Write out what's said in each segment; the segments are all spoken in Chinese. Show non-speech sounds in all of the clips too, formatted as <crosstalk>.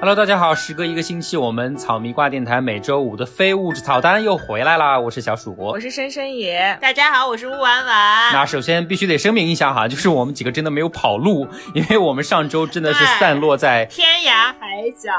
Hello，大家好，时隔一个星期，我们草迷挂电台每周五的非物质草单又回来啦！我是小鼠，我是深深爷，大家好，我是乌婉婉。那首先必须得声明一下哈，就是我们几个真的没有跑路，因为我们上周真的是散落在天涯海角。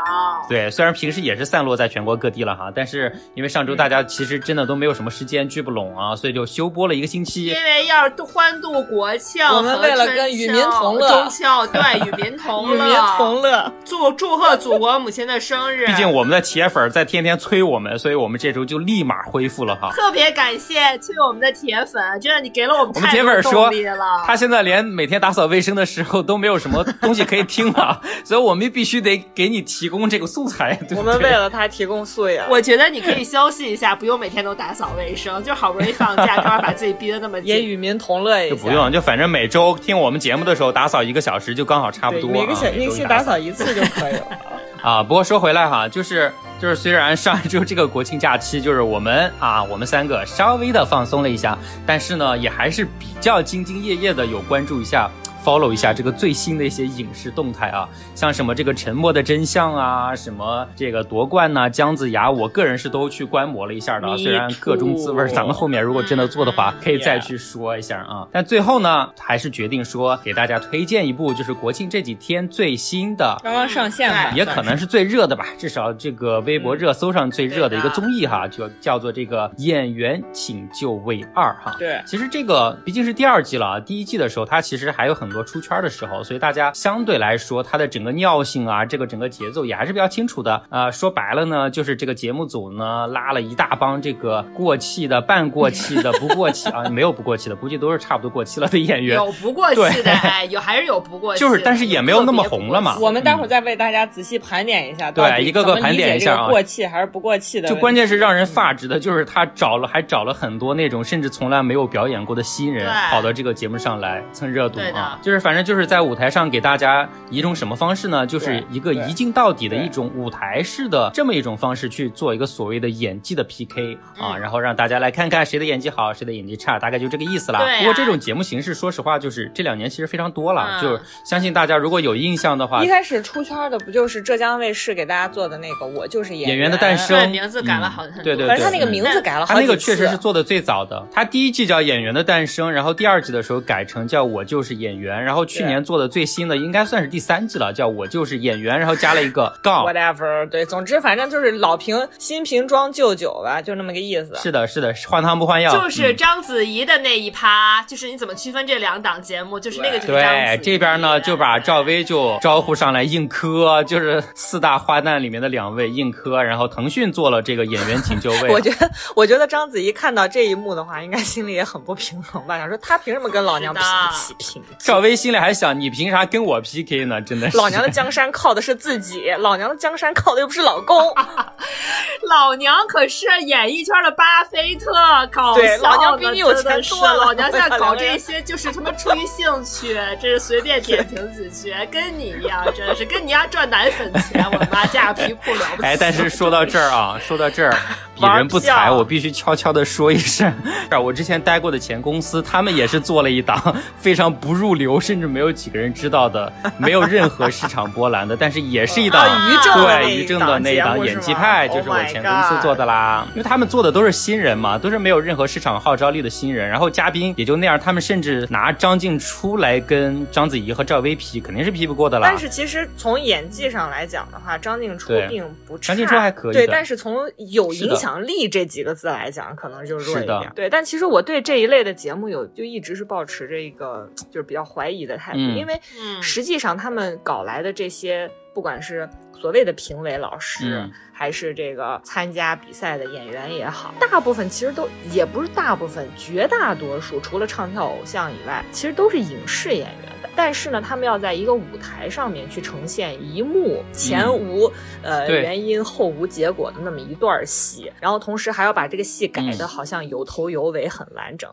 对，虽然平时也是散落在全国各地了哈，但是因为上周大家其实真的都没有什么时间聚不拢啊，所以就休播了一个星期。因为要欢度国庆，我们为了跟与民同乐，中秋对与民同乐，<laughs> 与民同乐，祝祝贺祖国母亲的生日。毕竟我们的铁粉在天天催我们，所以我们这周就立马恢复了哈。特别感谢催我们的铁粉，真的你给了我们太多动力了。他现在连每天打扫卫生的时候都没有什么东西可以听了，<laughs> 所以我们必须得给你提供这个素材。我们为了他提供素养。我觉得你可以休息一下，<laughs> 不用每天都打扫卫生，就好不容易放假，干嘛把自己逼得那么紧？也与民同乐一下。就不用，就反正每周听我们节目的时候打扫一个小时，就刚好差不多。每个小星期打扫一次就可以了。<laughs> 啊，不过说回来哈，就是就是，虽然上一周这个国庆假期，就是我们啊，我们三个稍微的放松了一下，但是呢，也还是比较兢兢业业的有关注一下。Follow 一下这个最新的一些影视动态啊，像什么这个沉默的真相啊，什么这个夺冠呐，姜子牙，我个人是都去观摩了一下的，虽然各种滋味，咱们后面如果真的做的话，可以再去说一下啊。但最后呢，还是决定说给大家推荐一部，就是国庆这几天最新的，刚刚上线吧，也可能是最热的吧，至少这个微博热搜上最热的一个综艺哈，就叫做这个演员请就位二哈。对，其实这个毕竟是第二季了啊，第一季的时候它其实还有很。多出圈的时候，所以大家相对来说，它的整个尿性啊，这个整个节奏也还是比较清楚的。呃，说白了呢，就是这个节目组呢拉了一大帮这个过气的、半过气的、不过气啊，没有不过气的，估计都是差不多过气了的演员。有不过气的，有还是有不过气的，就是但是也没有那么红了嘛。我们待会儿再为大家仔细盘点一下，对，一个个盘点一下啊，过气还是不过气的。就关键是让人发指的，就是他找了还找了很多那种甚至从来没有表演过的新人，跑到这个节目上来蹭热度啊，就是反正就是在。舞台上给大家一种什么方式呢？就是一个一镜到底的一种舞台式的这么一种方式去做一个所谓的演技的 PK 啊，然后让大家来看看谁的演技好，谁的演技差，大概就这个意思啦。不过这种节目形式，说实话，就是这两年其实非常多了，就相信大家如果有印象的话，一开始出圈的不就是浙江卫视给大家做的那个《我就是演员的诞生》？对，名字改了好多对对，反正他那个名字改了好他那个确实是做的最早的。他第一季叫《演员的诞生》，然后第二季的时候改成叫我就是演员，然后去年做的最新的应。该算是第三季了，叫我就是演员，然后加了一个杠，whatever，对，总之反正就是老瓶新瓶装旧酒吧，就那么个意思。是的，是的，换汤不换药。就是章子怡的那一趴，就是你怎么区分这两档节目？就是那个就是对，这边呢就把赵薇就招呼上来硬磕，就是四大花旦里面的两位硬磕，然后腾讯做了这个演员请就位。我觉得，我觉得章子怡看到这一幕的话，应该心里也很不平衡吧？想说她凭什么跟老娘平起平？赵薇心里还想，你凭啥跟我？PK 呢？真的是老娘的江山靠的是自己，<laughs> 老娘的江山靠的又不是老公。<laughs> 老娘可是演艺圈的巴菲特，搞对，老娘比你有钱多了。老娘现在搞这些就是他妈出于兴趣，<laughs> 这是随便点评几句，跟你一样，真的是跟你丫赚奶粉钱。我妈架皮裤了不起。哎，但是说到这儿啊，说到这儿，鄙人不才，我必须悄悄的说一声，<laughs> 我之前待过的前公司，他们也是做了一档非常不入流，甚至没有几个人知道的。没有任何市场波澜的，但是也是一档对 <laughs> 于正的那一档演技派，就是我前公司做的啦。因为他们做的都是新人嘛，都是没有任何市场号召力的新人，然后嘉宾也就那样。他们甚至拿张静初来跟章子怡和赵薇 P，肯定是 P 不过的啦。但是其实从演技上来讲的话，张静初并不差，张静初还可以。对，但是从有影响力这几个字来讲，可能就弱一点。对，但其实我对这一类的节目有就一直是保持着一个就是比较怀疑的态度，因为实际。上他们搞来的这些，不管是所谓的评委老师，还是这个参加比赛的演员也好，大部分其实都也不是大部分，绝大多数除了唱跳偶像以外，其实都是影视演员。但是呢，他们要在一个舞台上面去呈现一幕前无呃原因后无结果的那么一段戏，然后同时还要把这个戏改的好像有头有尾很完整，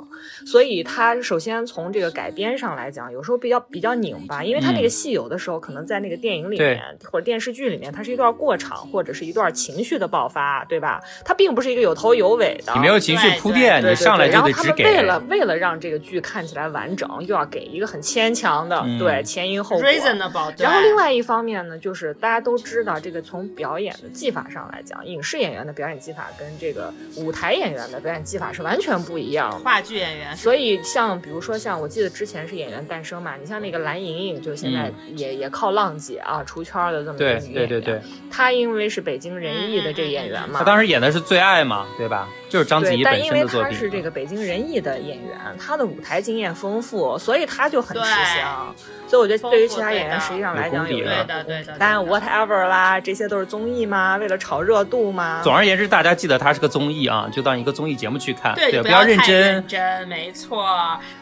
所以他首先从这个改编上来讲，有时候比较比较拧巴，因为他那个戏有的时候可能在那个电影里面或者电视剧里面，它是一段过场或者是一段情绪的爆发，对吧？它并不是一个有头有尾的，你没有情绪铺垫，你上来就得只给。然后他们为了为了让这个剧看起来完整，又要给一个很牵强。的，对前因后果。然后另外一方面呢，就是大家都知道，这个从表演的技法上来讲，影视演员的表演技法跟这个舞台演员的表演技法是完全不一样。话剧演员，所以像比如说像我记得之前是演员诞生嘛，你像那个蓝盈莹，就现在也也靠浪姐啊出圈的这么一个女演员。她因为是北京人艺的这个演员嘛，她当时演的是最爱嘛，对吧？就是章子怡本身的作品。但因为她是这个北京人艺的演员，她的舞台经验丰富，所以她就很吃香。所以我觉得对于其他演员实际上来讲，有对的对的。但 whatever 啦，这些都是综艺嘛，为了炒热度嘛。总而言之，大家记得它是个综艺啊，就当一个综艺节目去看，对，不要认真。认真，没错。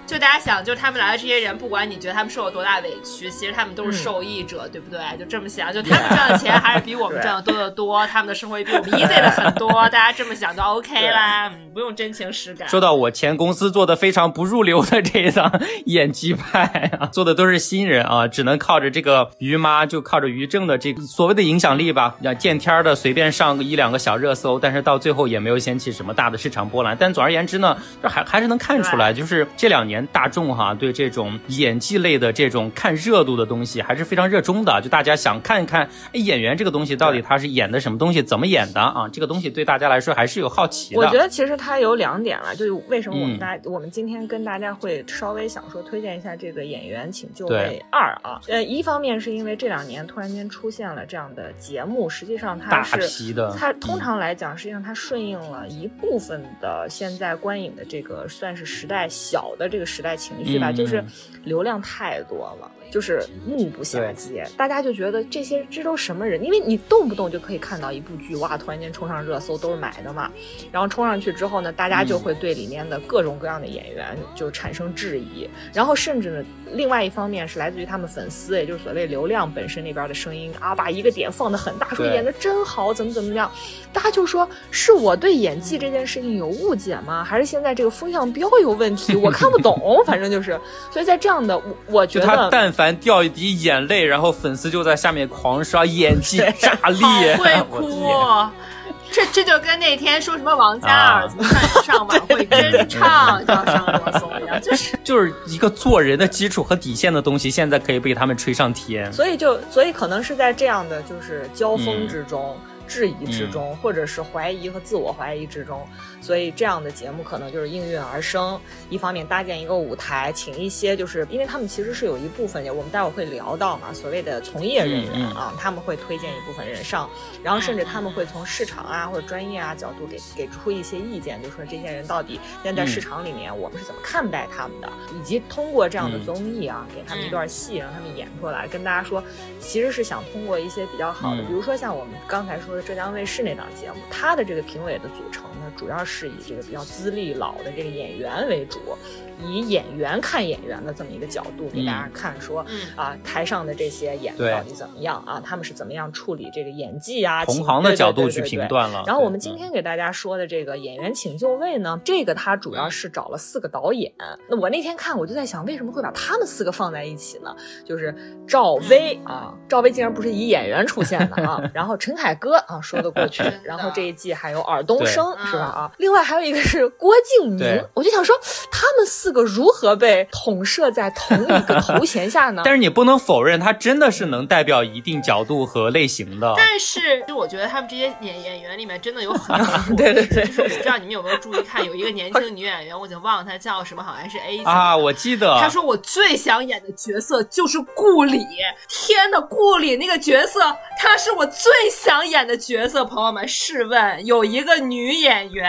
就大家想，就他们来的这些人，不管你觉得他们受了多大委屈，其实他们都是受益者，对不对？就这么想，就他们赚的钱还是比我们赚的多得多，他们的生活也比我们 easy 的很多。大家这么想就 OK 啦，嗯，不用真情实感。说到我前公司做的非常不入流的这一档 <laughs> 演技派啊，做的都是新人啊，只能靠着这个于妈，就靠着于正的这个所谓的影响力吧，要见天的随便上个一两个小热搜，但是到最后也没有掀起什么大的市场波澜。但总而言之呢，这还还是能看出来，就是这两年大众哈。对这种演技类的这种看热度的东西还是非常热衷的，就大家想看一看演员这个东西到底他是演的什么东西，怎么演的啊？这个东西对大家来说还是有好奇的。我觉得其实它有两点了，就是为什么我们大我们今天跟大家会稍微想说推荐一下这个演员请就位二啊。呃，一方面是因为这两年突然间出现了这样的节目，实际上它是它通常来讲，实际上它顺应了一部分的现在观影的这个算是时代小的这个时代情绪吧。就是流量太多了。就是目不暇接，大家就觉得这些这都什么人？因为你动不动就可以看到一部剧，哇，突然间冲上热搜，都是买的嘛。然后冲上去之后呢，大家就会对里面的各种各样的演员就产生质疑。然后甚至呢，另外一方面是来自于他们粉丝，也就是所谓流量本身那边的声音啊，把一个点放得很大，说演的真好，怎么怎么样。大家就说是我对演技这件事情有误解吗？还是现在这个风向标有问题？我看不懂，<laughs> 反正就是。所以在这样的，我我觉得。凡掉一滴眼泪，然后粉丝就在下面狂刷演技炸裂，会哭。这这就跟那天说什么王嘉尔怎么上晚会真唱要上热搜一样，<laughs> 就是就是一个做人的基础和底线的东西，现在可以被他们吹上天。所以就所以可能是在这样的就是交锋之中。质疑之中，或者是怀疑和自我怀疑之中，所以这样的节目可能就是应运而生。一方面搭建一个舞台，请一些就是因为他们其实是有一部分，我们待会儿会聊到嘛，所谓的从业人员啊，他们会推荐一部分人上，然后甚至他们会从市场啊或者专业啊角度给给出一些意见，就说这些人到底现在在市场里面我们是怎么看待他们的，以及通过这样的综艺啊，给他们一段戏让他们演出来，跟大家说，其实是想通过一些比较好的，比如说像我们刚才说的。浙江卫视那档节目，它的这个评委的组成呢，主要是是以这个比较资历老的这个演员为主。以演员看演员的这么一个角度给大家看，说啊，台上的这些演的到底怎么样啊？他们是怎么样处理这个演技啊？同行的角度去评断了。然后我们今天给大家说的这个演员请就位呢，这个他主要是找了四个导演。那我那天看，我就在想，为什么会把他们四个放在一起呢？就是赵薇啊，赵薇竟然不是以演员出现的啊。<laughs> 然后陈凯歌啊，说得过去。然后这一季还有尔冬升是吧？啊，另外还有一个是郭敬明，我就想说他们四。四个如何被统摄在同一个头衔下呢？<laughs> 但是你不能否认，他真的是能代表一定角度和类型的。但是，就我觉得他们这些演演员里面真的有很多。<laughs> 对对对，就是我不知道你们有没有注意看，有一个年轻女演员，我已经忘了她叫什么，好像是 A 啊，我记得。她说我最想演的角色就是顾里。天呐，顾里那个角色，她是我最想演的角色。朋友们，试问有一个女演员，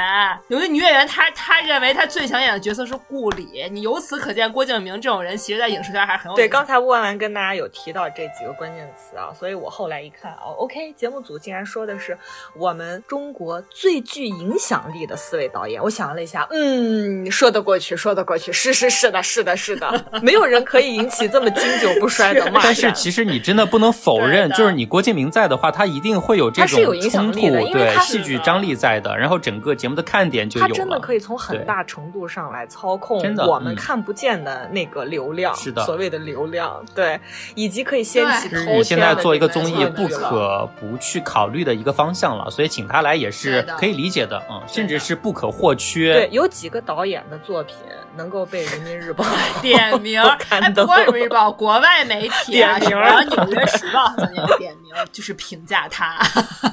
有一个女演员，她她认为她最想演的角色是顾里。你由此可见，郭敬明这种人，其实，在影视圈还是很有对。刚才乌兰跟大家有提到这几个关键词啊，所以我后来一看，哦，OK，节目组竟然说的是我们中国最具影响力的四位导演。我想了一下，嗯，说得过去，说得过去，是是是的，是的，是的，<laughs> 没有人可以引起这么经久不衰的骂但是其实你真的不能否认，就是你郭敬明明在的话，他一定会有这种冲突，对戏剧张力在的。然后整个节目的看点就有了。他真的可以从很大程度上来操控我们看不见的那个流量，是的，所谓的流量，对，以及可以掀起。你现在做一个综艺不可不去考虑的一个方向了，所以请他来也是可以理解的，嗯，甚至是不可或缺。对，有几个导演的作品能够被人民日报 <laughs> 点名，<laughs> 哎，不光人民日报，国外媒体啊，什么纽约时报曾经点名，就是评价他，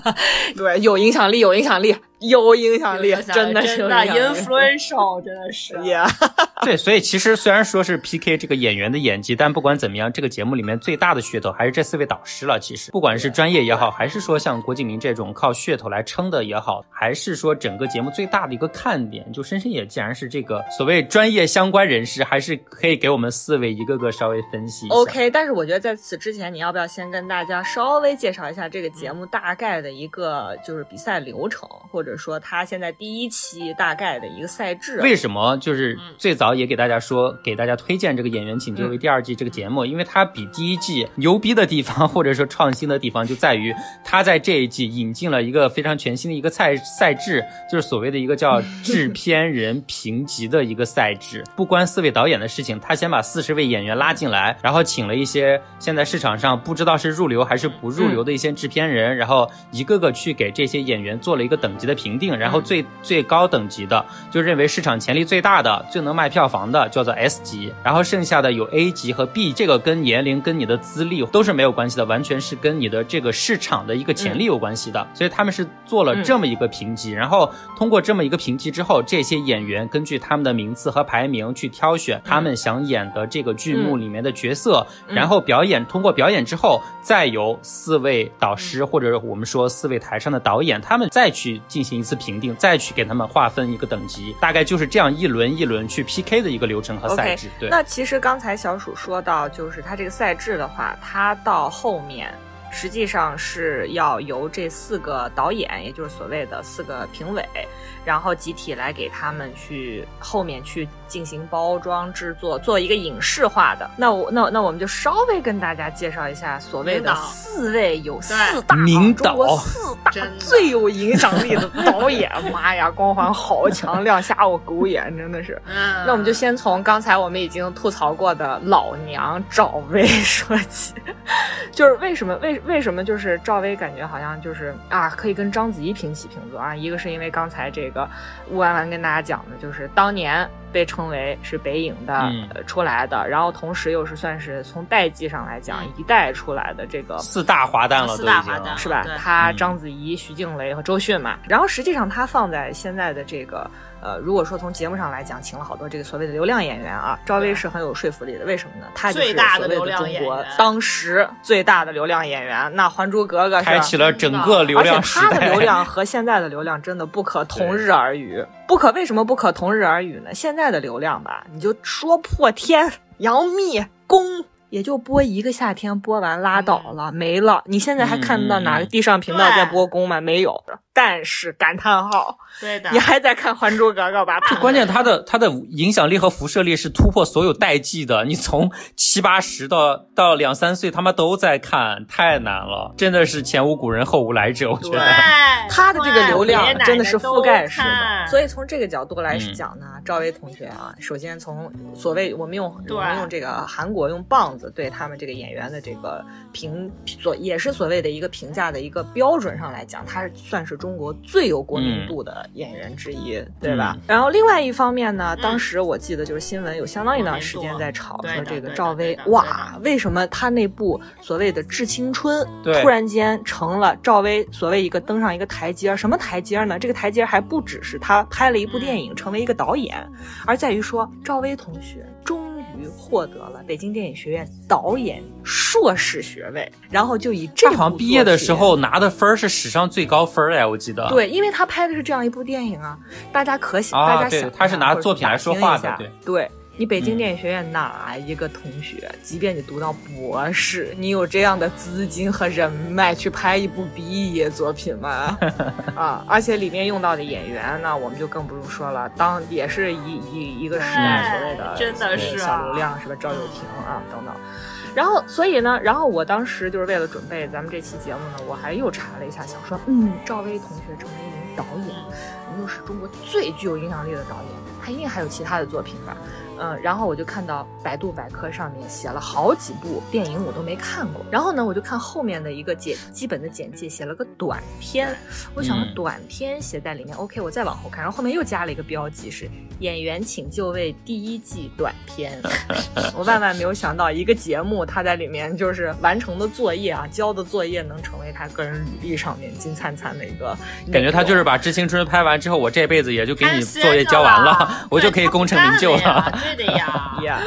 <laughs> 对，有影响力，有影响力。有影响力，真的是 influential，真的是。<laughs> 对，所以其实虽然说是 PK 这个演员的演技，但不管怎么样，这个节目里面最大的噱头还是这四位导师了。其实不管是专业也好，还是说像郭敬明这种靠噱头来撑的也好，还是说整个节目最大的一个看点，就深深也既然是这个所谓专业相关人士，还是可以给我们四位一个个稍微分析一下。OK，但是我觉得在此之前，你要不要先跟大家稍微介绍一下这个节目大概的一个就是比赛流程，或者？说他现在第一期大概的一个赛制，为什么就是最早也给大家说，给大家推荐这个演员请就位第二季这个节目，因为它比第一季牛逼的地方，或者说创新的地方，就在于他在这一季引进了一个非常全新的一个赛赛制，就是所谓的一个叫 <laughs> 制片人评级的一个赛制，不关四位导演的事情，他先把四十位演员拉进来，然后请了一些现在市场上不知道是入流还是不入流的一些制片人，然后一个个去给这些演员做了一个等级的评。定，然后最最高等级的就认为市场潜力最大的、最能卖票房的叫做 S 级，然后剩下的有 A 级和 B，这个跟年龄、跟你的资历都是没有关系的，完全是跟你的这个市场的一个潜力有关系的。所以他们是做了这么一个评级，然后通过这么一个评级之后，这些演员根据他们的名次和排名去挑选他们想演的这个剧目里面的角色，然后表演。通过表演之后，再由四位导师或者我们说四位台上的导演，他们再去进行。一次评定，再去给他们划分一个等级，大概就是这样一轮一轮去 PK 的一个流程和赛制。对，那其实刚才小鼠说到，就是他这个赛制的话，他到后面实际上是要由这四个导演，也就是所谓的四个评委。然后集体来给他们去后面去进行包装制作，做一个影视化的。那我那那我们就稍微跟大家介绍一下所谓的四位有四大名导，四大最有影响力的导演。<laughs> 妈呀，光环好强，亮瞎我狗眼，真的是。那我们就先从刚才我们已经吐槽过的老娘赵薇 <laughs> 说起，就是为什么为为什么就是赵薇感觉好像就是啊可以跟章子怡平起平坐啊？一个是因为刚才这。个吴安安跟大家讲的，就是当年被称为是北影的出来的，然后同时又是算是从代际上来讲一代出来的这个四大华旦了，四大华诞是吧？他章子怡、徐静蕾和周迅嘛，然后实际上他放在现在的这个。呃，如果说从节目上来讲，请了好多这个所谓的流量演员啊，赵薇是很有说服力的。为什么呢？她就是所谓的中国当时最大的流量演员。那《还珠格格》开启了整个流量时代。而且她的流量和现在的流量真的不可同日而语。不可为什么不可同日而语呢？现在的流量吧，你就说破天、杨幂、宫。也就播一个夏天，播完拉倒了，没了。你现在还看得到哪个地上频道在播宫吗？没有。但是感叹号，对的，你还在看《还珠格格》吧？<laughs> 关键它的它的影响力和辐射力是突破所有代际的。<laughs> 你从七八十到到两三岁，他妈都在看，太难了，真的是前无古人后无来者。我觉得他 <laughs> 的这个流量真的是覆盖式的。所以从这个角度来讲呢，赵薇同学啊，首先从所谓我们用我们用这个韩国用棒子对他们这个演员的这个评所也是所谓的一个评价的一个标准上来讲，他是算是。中国最有国民度的演员之一，对吧？然后另外一方面呢，当时我记得就是新闻有相当一段时间在炒说这个赵薇，哇，为什么她那部所谓的《致青春》突然间成了赵薇所谓一个登上一个台阶？什么台阶呢？这个台阶还不只是她拍了一部电影成为一个导演，而在于说赵薇同学终。获得了北京电影学院导演硕士学位，然后就以这好像毕业的时候拿的分是史上最高分哎，我记得。对，因为他拍的是这样一部电影啊，大家可想，大家想，他是拿作品来说话的，对对。你北京电影学院哪一个同学，即便你读到博士，你有这样的资金和人脉去拍一部毕业作品吗？<laughs> 啊，而且里面用到的演员，那我们就更不用说了，当也是一一一个时代所谓的真的是小流量是吧？赵又廷啊等等。然后所以呢，然后我当时就是为了准备咱们这期节目呢，我还又查了一下，想说，嗯，赵薇同学成为一名导演，又是中国最具有影响力的导演，他一定还有其他的作品吧。嗯，然后我就看到百度百科上面写了好几部电影，我都没看过。然后呢，我就看后面的一个简基本的简介，写了个短片。我想短片写在里面，OK，我再往后看，然后后面又加了一个标记是演员请就位第一季短片。<laughs> 我万万没有想到，一个节目他在里面就是完成的作业啊，交的作业能成为他个人履历上面金灿灿的一个。感觉他就是把《致青春》拍完之后，我这辈子也就给你作业交完了，我就可以功成名就了。对的呀，<laughs> 呀。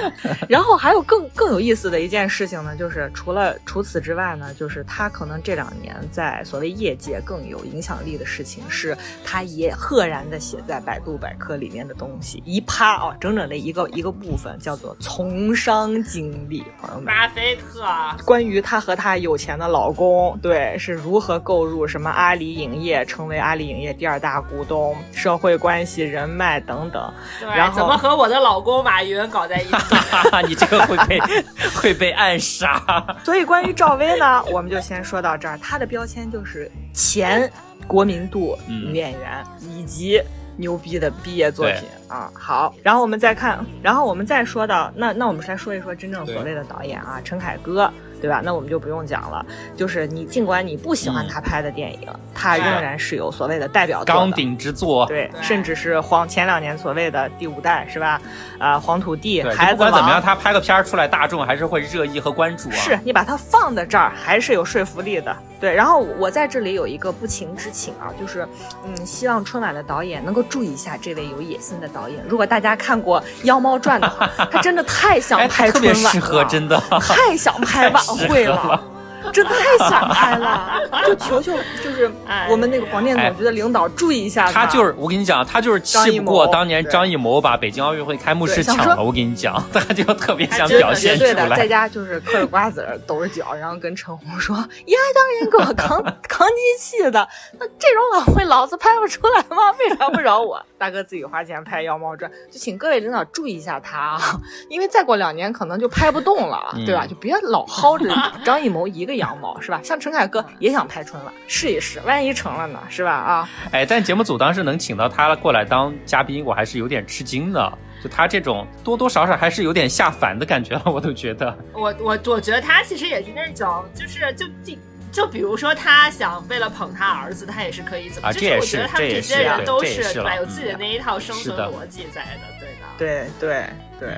然后还有更更有意思的一件事情呢，就是除了除此之外呢，就是他可能这两年在所谓业界更有影响力的事情，是他也赫然的写在百度百科里面的东西，一趴啊，整整的一个一个部分叫做从商经历，朋友们，巴菲特，关于他和他有钱的老公，对，是如何购入什么阿里影业，成为阿里影业第二大股东，社会关系、人脉等等，然后怎么和我的。老公马云搞在一起，<laughs> 你这个会被 <laughs> 会被暗杀。所以关于赵薇呢，我们就先说到这儿。她的标签就是前国民度女演员以及牛逼的毕业作品啊。好，然后我们再看，然后我们再说到那那我们来说一说真正所谓的导演啊，陈凯歌。对吧？那我们就不用讲了。就是你，尽管你不喜欢他拍的电影，他仍然是有所谓的代表作、钢鼎之作。对，甚至是黄前两年所谓的第五代，是吧？啊，黄土地、孩子不管怎么样，他拍个片儿出来，大众还是会热议和关注啊。是你把它放在这儿，还是有说服力的。对，然后我在这里有一个不情之请啊，就是嗯，希望春晚的导演能够注意一下这位有野心的导演。如果大家看过《妖猫传》的话，他真的太想拍春晚了，特别适合，真的太想拍 <laughs> 晚会了。真的太想拍了，<laughs> 就求求就是我们那个广电总局的领导注意一下他。就是我跟你讲，他就是气不过当年张艺谋把北京奥运会开幕式抢了。我跟你讲，他就特别想表现出来。在家就是嗑着瓜子抖着脚，然后跟陈红说：“呀，当年给我扛 <laughs> 扛机器的，那这种晚会老子拍不出来吗？为啥不找我？大哥自己花钱拍《妖猫传》，就请各位领导注意一下他啊，因为再过两年可能就拍不动了，对吧？就别老薅着张艺谋一个。”羊毛是吧？<laughs> 像陈凯歌也想拍春晚，试一试，万一成了呢？是吧？啊，哎，但节目组当时能请到他过来当嘉宾，我还是有点吃惊的。就他这种多多少少还是有点下凡的感觉了，<laughs> 我都觉得。我我我觉得他其实也是那种，就是就就就比如说他想为了捧他儿子，他也是可以怎么？就是我觉得他们这些人都是对有自己的那一套生存逻辑在的，对的。对对对。对，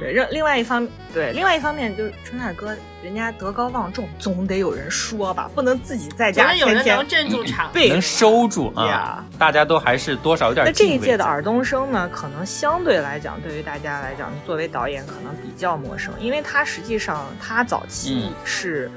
另另外一方对，另外一方面就是春凯哥，人家德高望重，总得有人说吧，不能自己在家天天能镇住场，能收住啊。大家都还是多少有点。那这一届的尔冬升呢，可能相对来讲，对于大家来讲，作为导演可能比较陌生，因为他实际上他早期是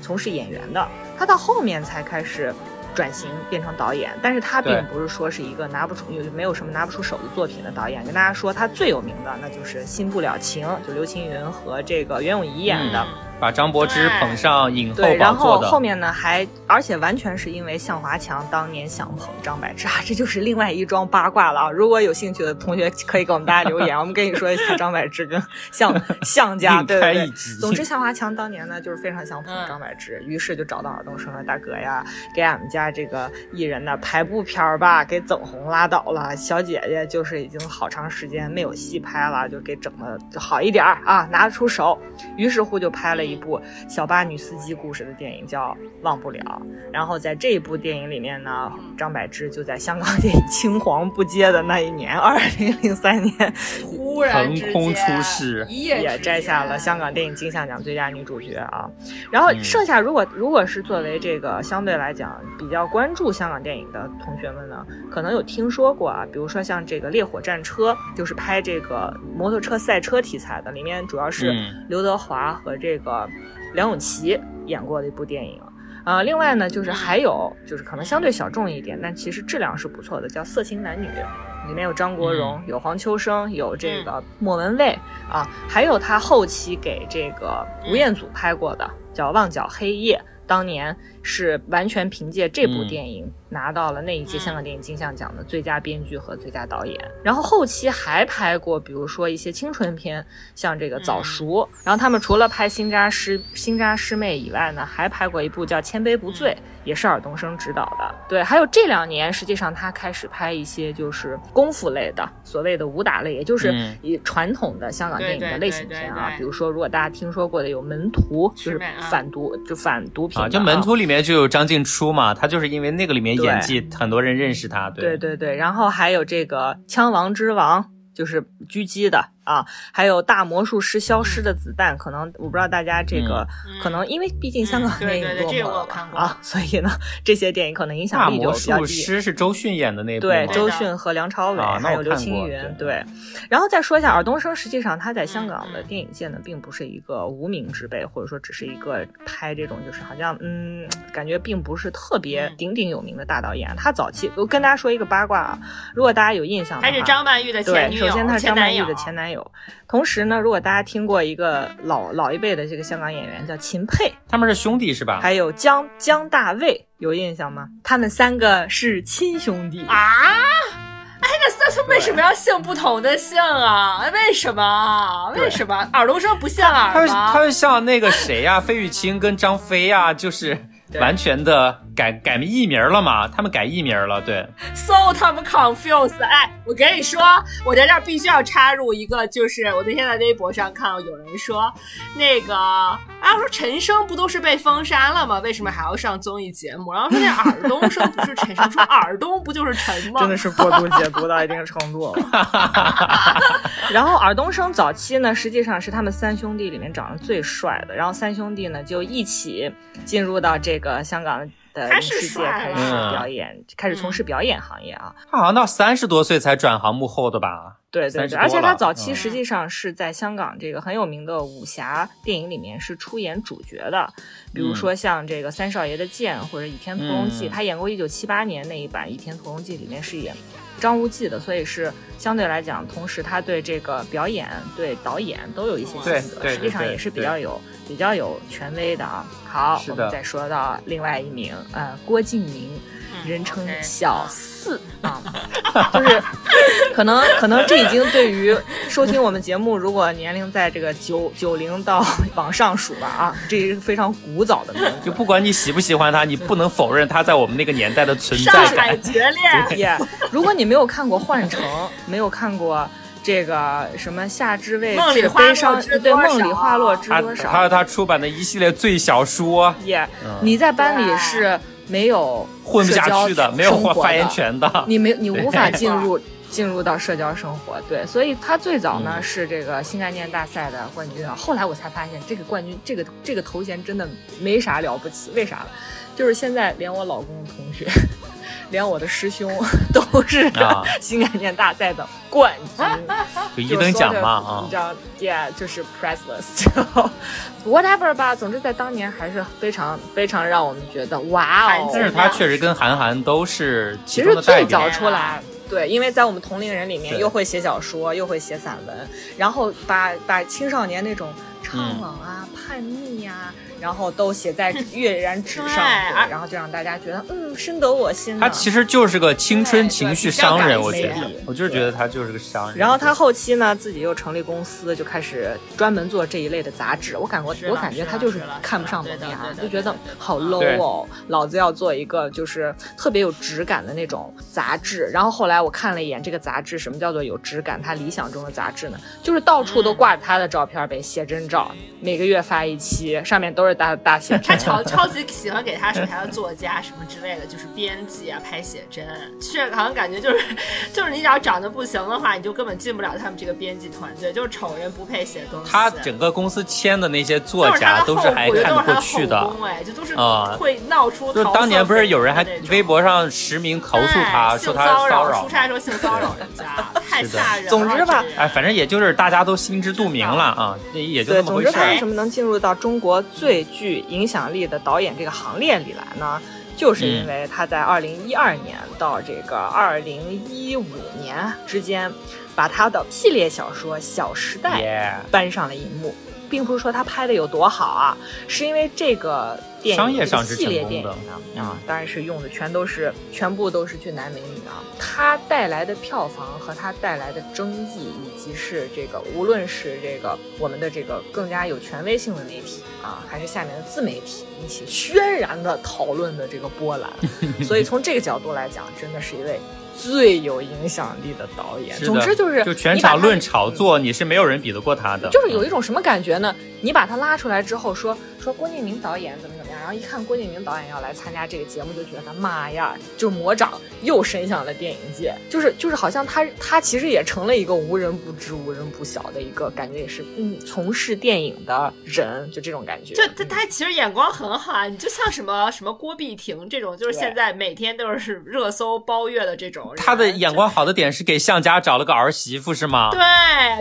从事演员的，他到后面才开始。转型变成导演，但是他并不是说是一个拿不出有没有什么拿不出手的作品的导演。跟大家说，他最有名的那就是《新不了情》，就刘青云和这个袁咏仪演的。把张柏芝捧上影后对，然后后面呢还，而且完全是因为向华强当年想捧张柏芝啊，这就是另外一桩八卦了啊！如果有兴趣的同学可以给我们大家留言，我们跟你说一下张柏芝跟向 <laughs> 向家对对对。总之，向华强当年呢就是非常想捧张柏芝，于是就找到尔冬升说，大哥呀，给俺们家这个艺人呢拍部片儿吧，给整红拉倒了。小姐姐就是已经好长时间没有戏拍了，就给整的就好一点啊，拿得出手。于是乎就拍了。一部小巴女司机故事的电影叫《忘不了》，然后在这一部电影里面呢，张柏芝就在香港电影青黄不接的那一年，二零零三年，<laughs> 忽然横空出世，也摘下了香港电影金像奖最佳女主角啊。然后剩下如果如果是作为这个相对来讲比较关注香港电影的同学们呢，可能有听说过啊，比如说像这个《烈火战车》，就是拍这个摩托车赛车题材的，里面主要是刘德华和这个。梁咏琪演过的一部电影，呃，另外呢，就是还有就是可能相对小众一点，但其实质量是不错的，叫《色情男女》，里面有张国荣，有黄秋生，有这个莫文蔚啊，还有他后期给这个吴彦祖拍过的叫《旺角黑夜》，当年。是完全凭借这部电影拿到了那一届香港电影金像奖的最佳编剧和最佳导演。然后后期还拍过，比如说一些青春片，像这个《早熟》。然后他们除了拍《新扎师新扎师妹》以外呢，还拍过一部叫《千杯不醉》。也是尔冬升执导的，对，还有这两年，实际上他开始拍一些就是功夫类的，所谓的武打类，也就是以传统的香港电影的类型片啊，比如说如果大家听说过的有《门徒》，就是反毒，就反毒品啊，就《门徒》里面就有张静初嘛，他就是因为那个里面演技，很多人认识他，对对对，然后还有这个《枪王之王》，就是狙击的。啊，还有大魔术师消失的子弹，可能我不知道大家这个可能因为毕竟香港电影落寞了啊，所以呢这些电影可能影响力就比较低。大魔术师是周迅演的那部，对，周迅和梁朝伟还有刘青云，对。然后再说一下尔冬升，实际上他在香港的电影界呢，并不是一个无名之辈，或者说只是一个拍这种就是好像嗯，感觉并不是特别鼎鼎有名的大导演。他早期我跟大家说一个八卦啊，如果大家有印象，他是张曼玉的前女友，首先他是张曼玉的前男友。同时呢，如果大家听过一个老老一辈的这个香港演员叫秦沛，他们是兄弟是吧？还有江江大卫，有印象吗？他们三个是亲兄弟啊！哎，那三兄为什么要姓不同的姓啊？为什么？为什么？耳东升不像耳吗？他们像那个谁呀？费玉清跟张飞呀，就是。完全的改改艺名了嘛？他们改艺名了，对。So 他们 confused。哎，我跟你说，我在这儿必须要插入一个，就是我那天在微博上看到有人说，那个啊，说陈升不都是被封杀了吗？为什么还要上综艺节目？然后说那尔东升不是陈升，说尔东不就是陈吗？<laughs> 真的是过度解读到一定程度了。<laughs> <laughs> 然后尔东升早期呢，实际上是他们三兄弟里面长得最帅的。然后三兄弟呢就一起进入到这。这个香港的影视界开始表演，开始从事表演行业啊。他好像到三十多岁才转行幕后的吧？对对对，而且他早期实际上是在香港这个很有名的武侠电影里面是出演主角的，比如说像这个三少爷的剑或者倚天屠龙记，他演过一九七八年那一版倚天屠龙记里面是演张无忌的，所以是相对来讲，同时他对这个表演、对导演都有一些心得，实际上也是比较有。比较有权威的啊，好，我们再说到另外一名，呃，郭敬明，人称小四啊，就是可能可能这已经对于收听我们节目，如果年龄在这个九九零到 <laughs> 往上数了啊，这是非常古早的名字。就不管你喜不喜欢他，你不能否认他在我们那个年代的存在感。上海绝恋，<laughs> 如果你没有看过《幻城》，没有看过。这个什么夏至未至悲伤，对梦里花落知多少？还有他出版的一系列最小说。耶，你在班里是没有混不下去的，没有发言权的。<laughs> 你没，你无法 <laughs> 进入进入到社交生活。对，所以他最早呢是这个新概念大赛的冠军啊。后来我才发现，这个冠军，这个这个头衔真的没啥了不起。为啥？就是现在连我老公同学。连我的师兄 <laughs> 都是 <laughs> 新概念大赛的冠军，<laughs> 就一等奖嘛啊！你知道，Yeah，就是 priceless，whatever 吧。总之，在当年还是非常非常让我们觉得哇哦！但是他确实跟韩寒都是其实最早出来，对，因为在我们同龄人里面，又会写小说，又会写散文，然后把把青少年那种怅惘啊、叛逆呀。然后都写在 <laughs> 跃然纸上，然后就让大家觉得，嗯，深得我心。他其实就是个青春情绪商人，我觉得，我就是觉得他就是个商人。然后他后期呢，自己又成立公司，就开始专门做这一类的杂志。我感觉，我感觉他就是看不上萌芽，就觉得好 low 哦，老子要做一个就是特别有质感的那种杂志。然后后来我看了一眼这个杂志，什么叫做有质感？他理想中的杂志呢，就是到处都挂着他的照片呗，写真照，每个月发一期，上面都是。大大写他 <laughs> 超超级喜欢给他手下的作家什么之类的，就是编辑啊，拍写真。是好像感觉就是，就是你只要长得不行的话，你就根本进不了他们这个编辑团队。就是丑人不配写东西。他整个公司签的那些作家都是还看得过去的。哎，就都是啊，会闹出。就当年不是有人还微博上实名投诉他，说他骚扰，出差时候性骚扰人家，<laughs> 太吓人了。总之吧，哎，反正也就是大家都心知肚明了啊，这也就这么回事。总之，他为什么能进入到中国最？具影响力的导演这个行列里来呢，就是因为他在二零一二年到这个二零一五年之间，把他的系列小说《小时代》搬上了荧幕，并不是说他拍的有多好啊，是因为这个电影系列电影呢啊，当然是用的全都是全部都是俊男美女啊。它带来的票房和它带来的争议，以及是这个无论是这个我们的这个更加有权威性的媒体啊，还是下面的自媒体，一起轩然的讨论的这个波澜。<laughs> 所以从这个角度来讲，真的是一位。最有影响力的导演，总之就是就全场论炒作，你是没有人比得过他的。就是有一种什么感觉呢？你把他拉出来之后，说说郭敬明导演怎么怎么后一看郭敬明导演要来参加这个节目，就觉得妈呀，就魔掌又伸向了电影界，就是就是好像他他其实也成了一个无人不知、无人不晓的一个感觉，也是嗯从事电影的人，就这种感觉。就他他其实眼光很好啊，你就像什么什么郭碧婷这种，就是现在每天都是热搜包月的这种。他的眼光好的点是给向家找了个儿媳妇是吗？对，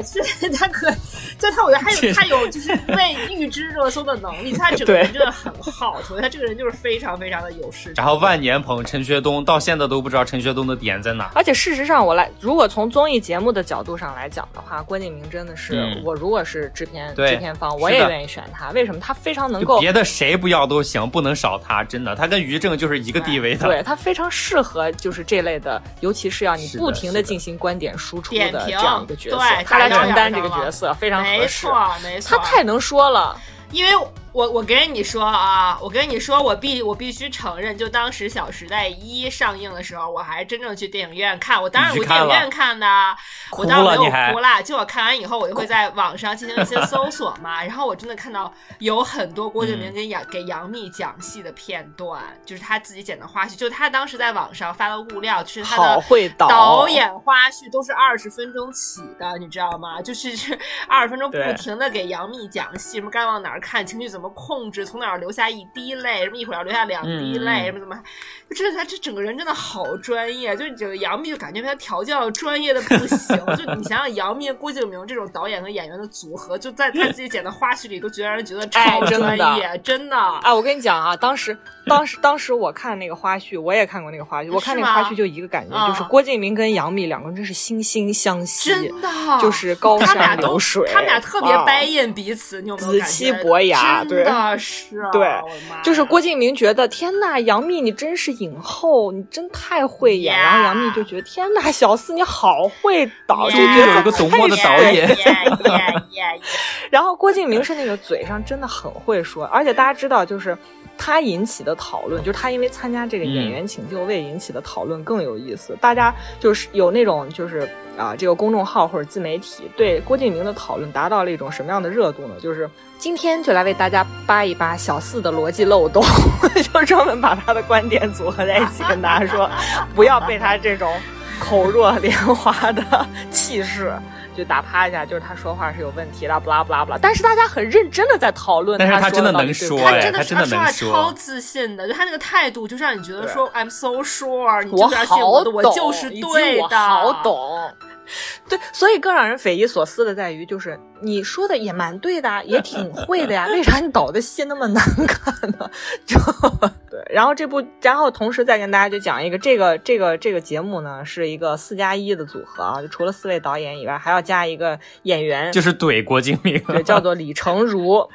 是他可，就他我觉得还有他有就是为预知热搜的能力，他整个人真的很好，我觉得他这个人就是非常非常的有势。然后万年捧陈学冬，到现在都不知道陈学冬的点在哪。而且事实上，我来如果从综艺节目的角度上来讲的话，郭敬明真的是我如果是制片制片方，我也愿意选他。为什么？他非常能够别的谁不要都行，不能少他。真的，他跟于正就是一个地位的。对他非常适合就是这类的，尤其是要你不停的进行观点输出的这样一个角色，他来承担这个角色非常合适。没错，没错，他太能说了，因为。我我跟你说啊，我跟你说，我必我必须承认，就当时《小时代一》上映的时候，我还真正去电影院看。我当然我电影院看的，我当然没有哭啦。就我看完以后，我就会在网上进行一些搜索嘛。然后我真的看到有很多郭敬明跟杨给杨幂讲戏的片段，就是他自己剪的花絮。就他当时在网上发的物料，就是他的导演花絮都是二十分钟起的，你知道吗？就是 <laughs> 二十分钟不停的给杨幂讲戏，什么该往哪儿看，情绪怎么。控制从哪儿流下一滴泪，什么一会儿要流下两滴泪，什么怎么，就真的他这整个人真的好专业，就这个杨幂就感觉被他调教专业的不行。<laughs> 就你想想杨幂、郭敬明这种导演和演员的组合，就在他自己剪的花絮里都觉得让人觉得超专业，真的。哎，我跟你讲啊，当时当时当时我看那个花絮，我也看过那个花絮，我看那个花絮就一个感觉，就是郭敬明跟杨幂两个人真是惺惺相惜，真的就是高山流水，他们俩特别掰印彼此，你有没有子期伯牙？对。是啊，对，就是郭敬明觉得天呐，杨幂你真是影后，你真太会演。然后杨幂就觉得天呐，小四你好会导，就觉得有一个懂我的导演。<laughs> 然后郭敬明是那个嘴上真的很会说，而且大家知道，就是他引起的讨论，就是他因为参加这个演员请就位引起的讨论更有意思。大家就是有那种就是啊，这个公众号或者自媒体对郭敬明的讨论达到了一种什么样的热度呢？就是。今天就来为大家扒一扒小四的逻辑漏洞，<laughs> 就专门把他的观点组合在一起，跟大家说，不要被他这种口若莲花的气势就打趴一下，就是他说话是有问题的，不啦不啦不啦。但是大家很认真的在讨论，但是他真的能说，他真的他说话超自信的，就他那个态度，就让你觉得说 I'm so sure，你就相信我的，我就是对的，好懂。<laughs> 对，所以更让人匪夷所思的在于，就是你说的也蛮对的，也挺会的呀，为啥你导的戏那么难看呢？<laughs> 就 <laughs> 对，然后这部，然后同时再跟大家就讲一个，这个这个这个节目呢，是一个四加一的组合啊，就除了四位导演以外，还要加一个演员，就是怼郭敬明，对，叫做李成儒，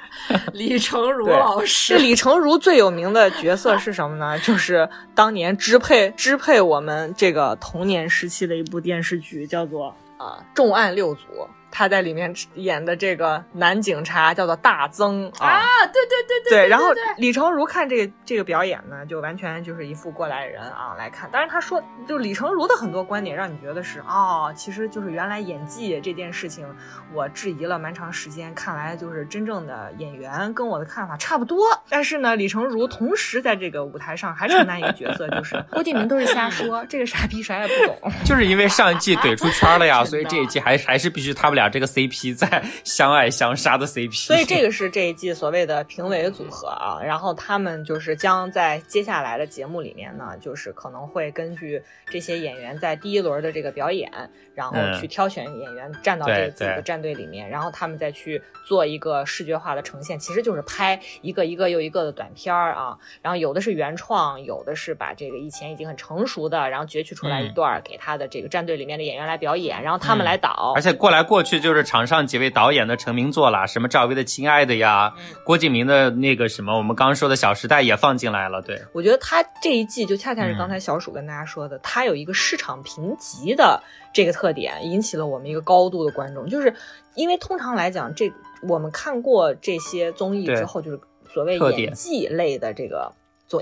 李成儒老师。这李成儒最有名的角色是什么呢？就是当年支配支配我们这个童年时期的一部电视剧，叫做。啊，重案六组。他在里面演的这个男警察叫做大曾啊，对对对对对。然后李成儒看这个这个表演呢，就完全就是一副过来人啊来看。当然他说，就李成儒的很多观点让你觉得是哦，其实就是原来演技这件事情我质疑了蛮长时间，看来就是真正的演员跟我的看法差不多。但是呢，李成儒同时在这个舞台上还承担一个角色，就是 <laughs> 郭敬明都是瞎说，这个傻逼啥也不懂。<laughs> 就是因为上一季怼出圈了呀，<laughs> 所以这一季还还是必须他们俩。这个 CP <laughs> 在相爱相杀的 CP，所以这个是这一季所谓的评委组合啊。然后他们就是将在接下来的节目里面呢，就是可能会根据这些演员在第一轮的这个表演，然后去挑选演员站到这几个战队里面，然后他们再去做一个视觉化的呈现，其实就是拍一个一个又一个的短片儿啊。然后有的是原创，有的是把这个以前已经很成熟的，然后攫取出来一段给他的这个战队里面的演员来表演，然后他们来导，而且过来过去。去就是场上几位导演的成名作啦，什么赵薇的《亲爱的》呀，郭敬明的那个什么，我们刚刚说的《小时代》也放进来了。对，我觉得他这一季就恰恰是刚才小鼠跟大家说的，他有一个市场评级的这个特点，引起了我们一个高度的观众，就是因为通常来讲，这我们看过这些综艺之后，就是所谓演技类的这个。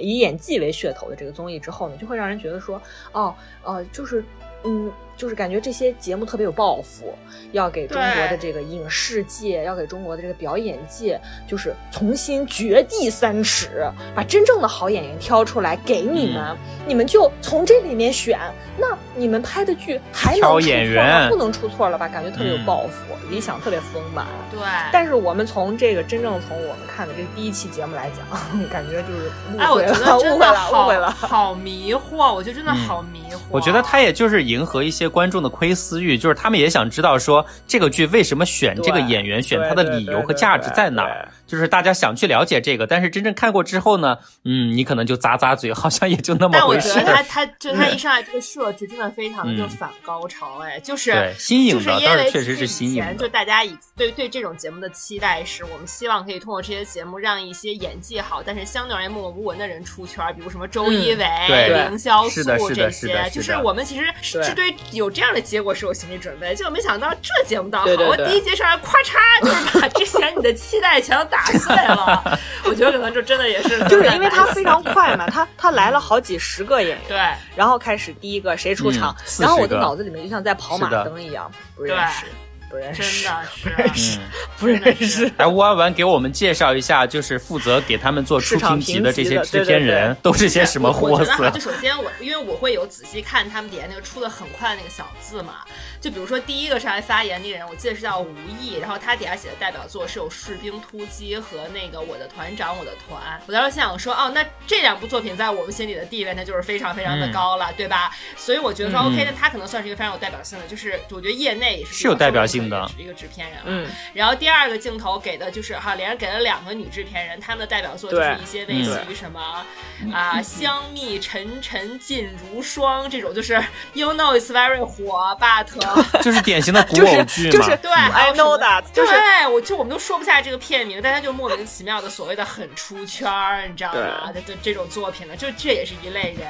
以演技为噱头的这个综艺之后呢，就会让人觉得说，哦，呃，就是，嗯。就是感觉这些节目特别有抱负，要给中国的这个影视界，要给中国的这个表演界，就是重新掘地三尺，把真正的好演员挑出来给你们，你们就从这里面选。那你们拍的剧还能出错吗？不能出错了吧？感觉特别有抱负，理想特别丰满。对。但是我们从这个真正从我们看的这第一期节目来讲，<laughs> 感觉就是误会了，误会了，误会了好迷惑，我觉得真的好迷惑。我觉得他也就是迎合一些。观众的窥私欲，就是他们也想知道说这个剧为什么选这个演员，选他的理由和价值在哪儿。就是大家想去了解这个，但是真正看过之后呢，嗯，你可能就咂咂嘴，好像也就那么回事。但我觉得他他就他一上来这个设置真的非常的就反高潮，哎，就是新颖的，当然确实是新颖。就大家以对对这种节目的期待是，我们希望可以通过这些节目让一些演技好，但是相对而言默默无闻的人出圈，比如什么周一围、凌潇肃这些，就是我们其实是对有这样的结果是有心理准备，结果没想到这节目倒好，我第一节上来咔嚓就是把之前你的期待全都打。打碎了，我觉得可能就真的也是，就是因为他非常快嘛，他他来了好几十个演员，对，然后开始第一个谁出场，然后我的脑子里面就像在跑马灯一样，不认识。不认识，真的是不认识，不认识。来，吴安文给我们介绍一下，就是负责给他们做出评级的这些制片人都是些什么货色？就首先我，因为我会有仔细看他们底下那个出的很快的那个小字嘛。就比如说第一个上来发言那个人，我记得是叫吴毅，然后他底下写的代表作是有《士兵突击》和那个《我的团长我的团》。我当时想说，哦，那这两部作品在我们心里的地位，那就是非常非常的高了，对吧？所以我觉得说，OK，那他可能算是一个非常有代表性的，就是我觉得业内也是是有代表性的。一个制片人，嗯，然后第二个镜头给的就是哈，连着给了两个女制片人，他们的代表作就是一些类似于什么啊，香蜜沉沉烬如霜这种，就是 <laughs> You know it's very 火，but <laughs> 就是典型的古偶剧嘛，对，I know that，就是我就我们都说不下这个片名，但他就莫名其妙的所谓的很出圈儿，你知道吗？这这种作品呢，就这也是一类人。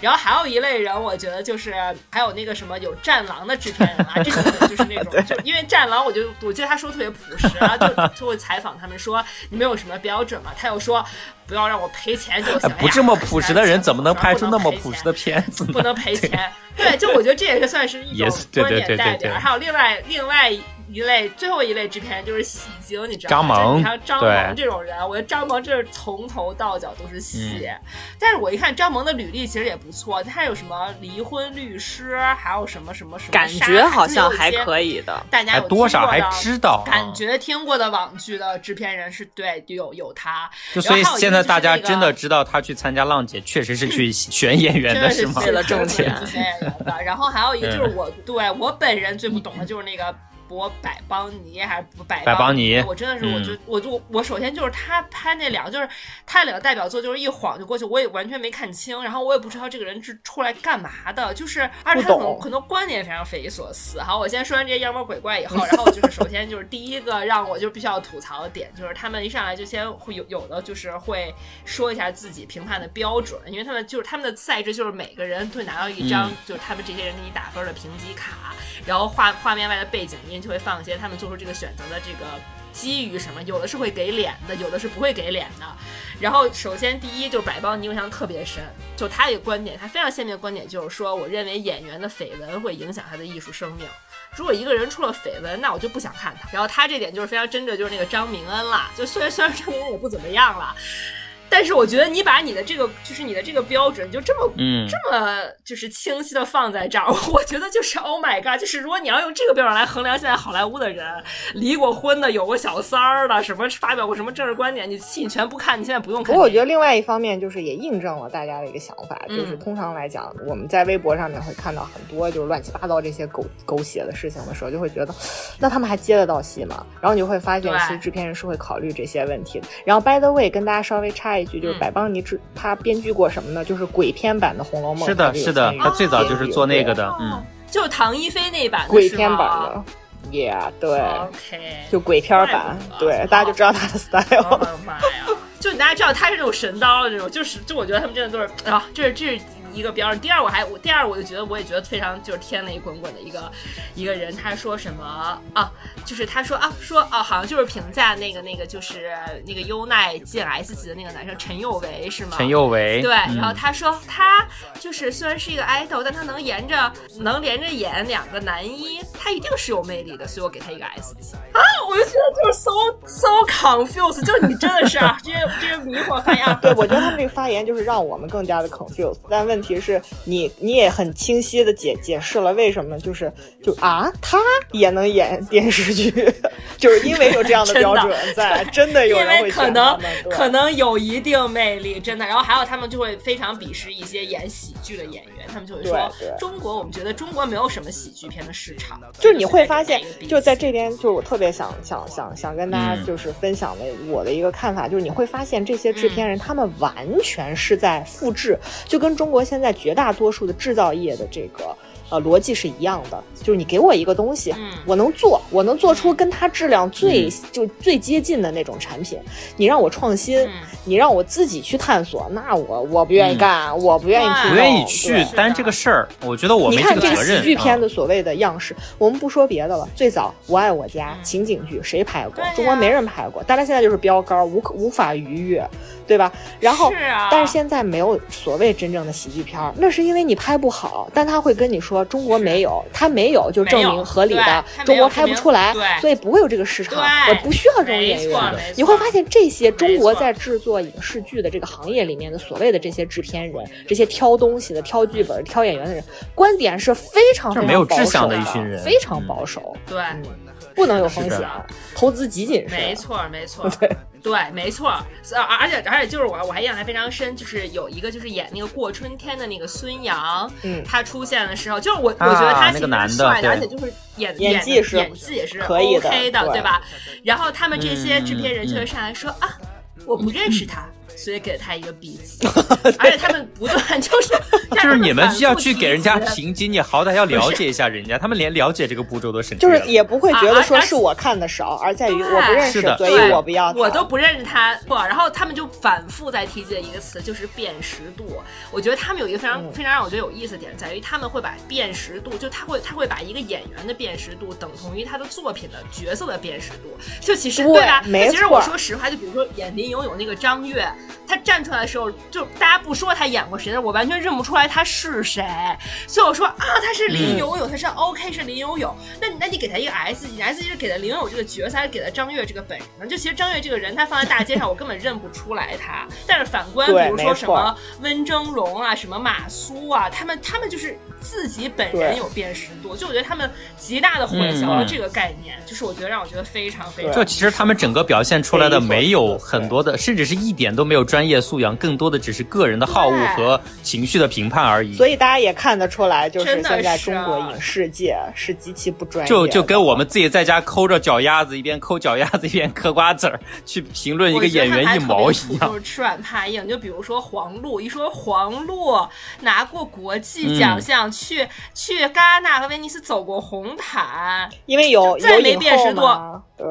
然后还有一类人，我觉得就是还有那个什么有战狼的制片人啊，这种就是那种，<laughs> 就因为战狼，我就我记得他说特别朴实啊，就 <laughs> 就会采访他们说你们有什么标准吗？他又说不要让我赔钱就行。不这么朴实的人怎么能拍出那么朴实的片子？不能赔钱。对，就我觉得这也是算是一种观点代表。还有另外另外。一类最后一类制片人就是戏精，你知道吗？张萌，你看张萌这种人，我觉得张萌这是从头到脚都是戏。但是我一看张萌的履历其实也不错，他有什么离婚律师，还有什么什么什么，感觉好像还可以的。大家有多少还知道？感觉听过的网剧的制片人是对，有有他。就所以现在大家真的知道他去参加浪姐，确实是去 <laughs> 选演员的是吗？为了挣钱选演员的。然后还有一个就是我对我本人最不懂的就是那个。博百邦尼还是百邦尼？我真的是，我就我就我首先就是他拍那两个，就是他两个代表作，就是一晃就过去，我也完全没看清，然后我也不知道这个人是出来干嘛的，就是而且他可能很多观点非常匪夷所思。好，我先说完这些妖魔鬼怪以后，然后就是首先就是第一个让我就必须要吐槽的点，就是他们一上来就先会有有的就是会说一下自己评判的标准，因为他们就是他们的赛制就是每个人会拿到一张就是他们这些人给你打分的评级卡，然后画画面外的背景音。就会放一些他们做出这个选择的这个基于什么，有的是会给脸的，有的是不会给脸的。然后首先第一就是百邦尼印象特别深，就他一个观点，他非常鲜明的观点就是说，我认为演员的绯闻会影响他的艺术生命。如果一个人出了绯闻，那我就不想看他。然后他这点就是非常针对，就是那个张明恩啦，就虽然虽然张明恩也不怎么样了。但是我觉得你把你的这个就是你的这个标准就这么嗯这么就是清晰的放在这儿，<laughs> 我觉得就是 Oh my God，就是如果你要用这个标准来衡量现在好莱坞的人，离过婚的、有过小三儿的、什么发表过什么政治观点，你戏你全不看，你现在不用看。不过我觉得另外一方面就是也印证了大家的一个想法，就是通常来讲，我们在微博上面会看到很多就是乱七八糟这些狗狗血的事情的时候，就会觉得那他们还接得到戏吗？然后你就会发现，其实制片人是会考虑这些问题的。然后 By the way，跟大家稍微插。一句就是百邦尼制，他编剧过什么呢？就是鬼片版的《红楼梦》。是的，是的，他最早就是做那个的，嗯，就是唐一菲那版鬼片版的。，Yeah，对，OK，就鬼片版，对，大家就知道他的 style。妈呀！就大家知道他是那种神刀的这种，就是就我觉得他们真的都是啊，这是这是。一个标准。第二，我还我第二，我就觉得我也觉得非常就是天雷滚滚的一个一个人。他说什么啊？就是他说啊说啊，好像就是评价那个那个就是那个优奈进 S 级的那个男生陈宥维是吗？陈宥维对。然后他说他就是虽然是一个 idol，但他能沿着能连着演两个男一，他一定是有魅力的，所以我给他一个 S 级啊！我就觉得就是 so so confused，就是你真的是啊，这些这些迷惑发言。对，我觉得他们这个发言就是让我们更加的 confused，但问题。其实你你也很清晰的解解释了为什么就是就啊他也能演电视剧，<laughs> 就是因为有这样 <laughs> 的标准在，真的有人会可能可能有一定魅力，真的。然后还有他们就会非常鄙视一些演喜剧的演员，他们就会说中国我们觉得中国没有什么喜剧片的市场。就是你会发现，就在这边，就是我特别想想想想跟大家就是分享的我的一个看法，就是你会发现这些制片人他们完全是在复制，就跟中国现。现在绝大多数的制造业的这个。呃，逻辑是一样的，就是你给我一个东西，我能做，我能做出跟它质量最就最接近的那种产品。你让我创新，你让我自己去探索，那我我不愿意干，我不愿意去，不愿意去担这个事儿。我觉得我你看这个喜剧片的所谓的样式，我们不说别的了，最早《我爱我家》情景剧谁拍过？中国没人拍过，但是现在就是标杆，无可无法逾越，对吧？然后，但是现在没有所谓真正的喜剧片，那是因为你拍不好，但他会跟你说。中国没有，他没有就证明合理的，中国拍不出来，所以不会有这个市场，我不需要这种演员。你会发现这些中国在制作影视剧的这个行业里面的所谓的这些制片人，这些挑东西的、挑剧本、挑演员的人，观点是非常非常保守的一群人，非常保守。对。不能有风险，投资极谨慎。没错，没错，<laughs> 对对，没错。而而且而且就是我我还印象还非常深，就是有一个就是演那个过春天的那个孙杨，嗯，他出现的时候，就是我我觉得他其实帅的，而且就是演演技是演技也是 OK 的，对吧？然后他们这些制片人就会上来说啊，我不认识他。所以给了他一个 B 级，<laughs> 而且他们不断就是 <laughs> 就是你们要去给人家评级，你好歹要 <laughs> 了解一下人家，他们连了解这个步骤都省就是也不会觉得说是我看的少，而在于我不认识，所以我不要，我都不认识他。不，然后他们就反复在提及的一个词就是辨识度。我觉得他们有一个非常非常让我觉得有意思的点，在于他们会把辨识度，就他会他会把一个演员的辨识度等同于他的作品的角色的辨识度。就其实对吧？其实我说实话，就比如说演林有有那个张悦。他站出来的时候，就大家不说他演过谁的，我完全认不出来他是谁。所以我说啊，他是林有有，他是 OK 是林有有。那那你给他一个 S 级，S 级是给了林有有这个角色，还是给了张悦这个本人呢？就其实张悦这个人，他放在大街上，我根本认不出来他。但是反观，比如说什么温峥嵘啊，什么马苏啊，他们他们就是自己本人有辨识度。就我觉得他们极大的混淆了这个概念，就是我觉得让我觉得非常非常。就其实他们整个表现出来的没有很多的，甚至是一点都没有专业素养，更多的只是个人的好恶和情绪的评判而已。所以大家也看得出来，就是现在中国影视界是极其不专业。就就跟我们自己在家抠着脚丫子，一边抠脚丫子一边嗑瓜子儿，去评论一个演员一毛一样。就是吃软怕硬。就比如说黄璐，一说黄璐拿过国际奖项，去去戛纳和威尼斯走过红毯，因为有再没辨识度。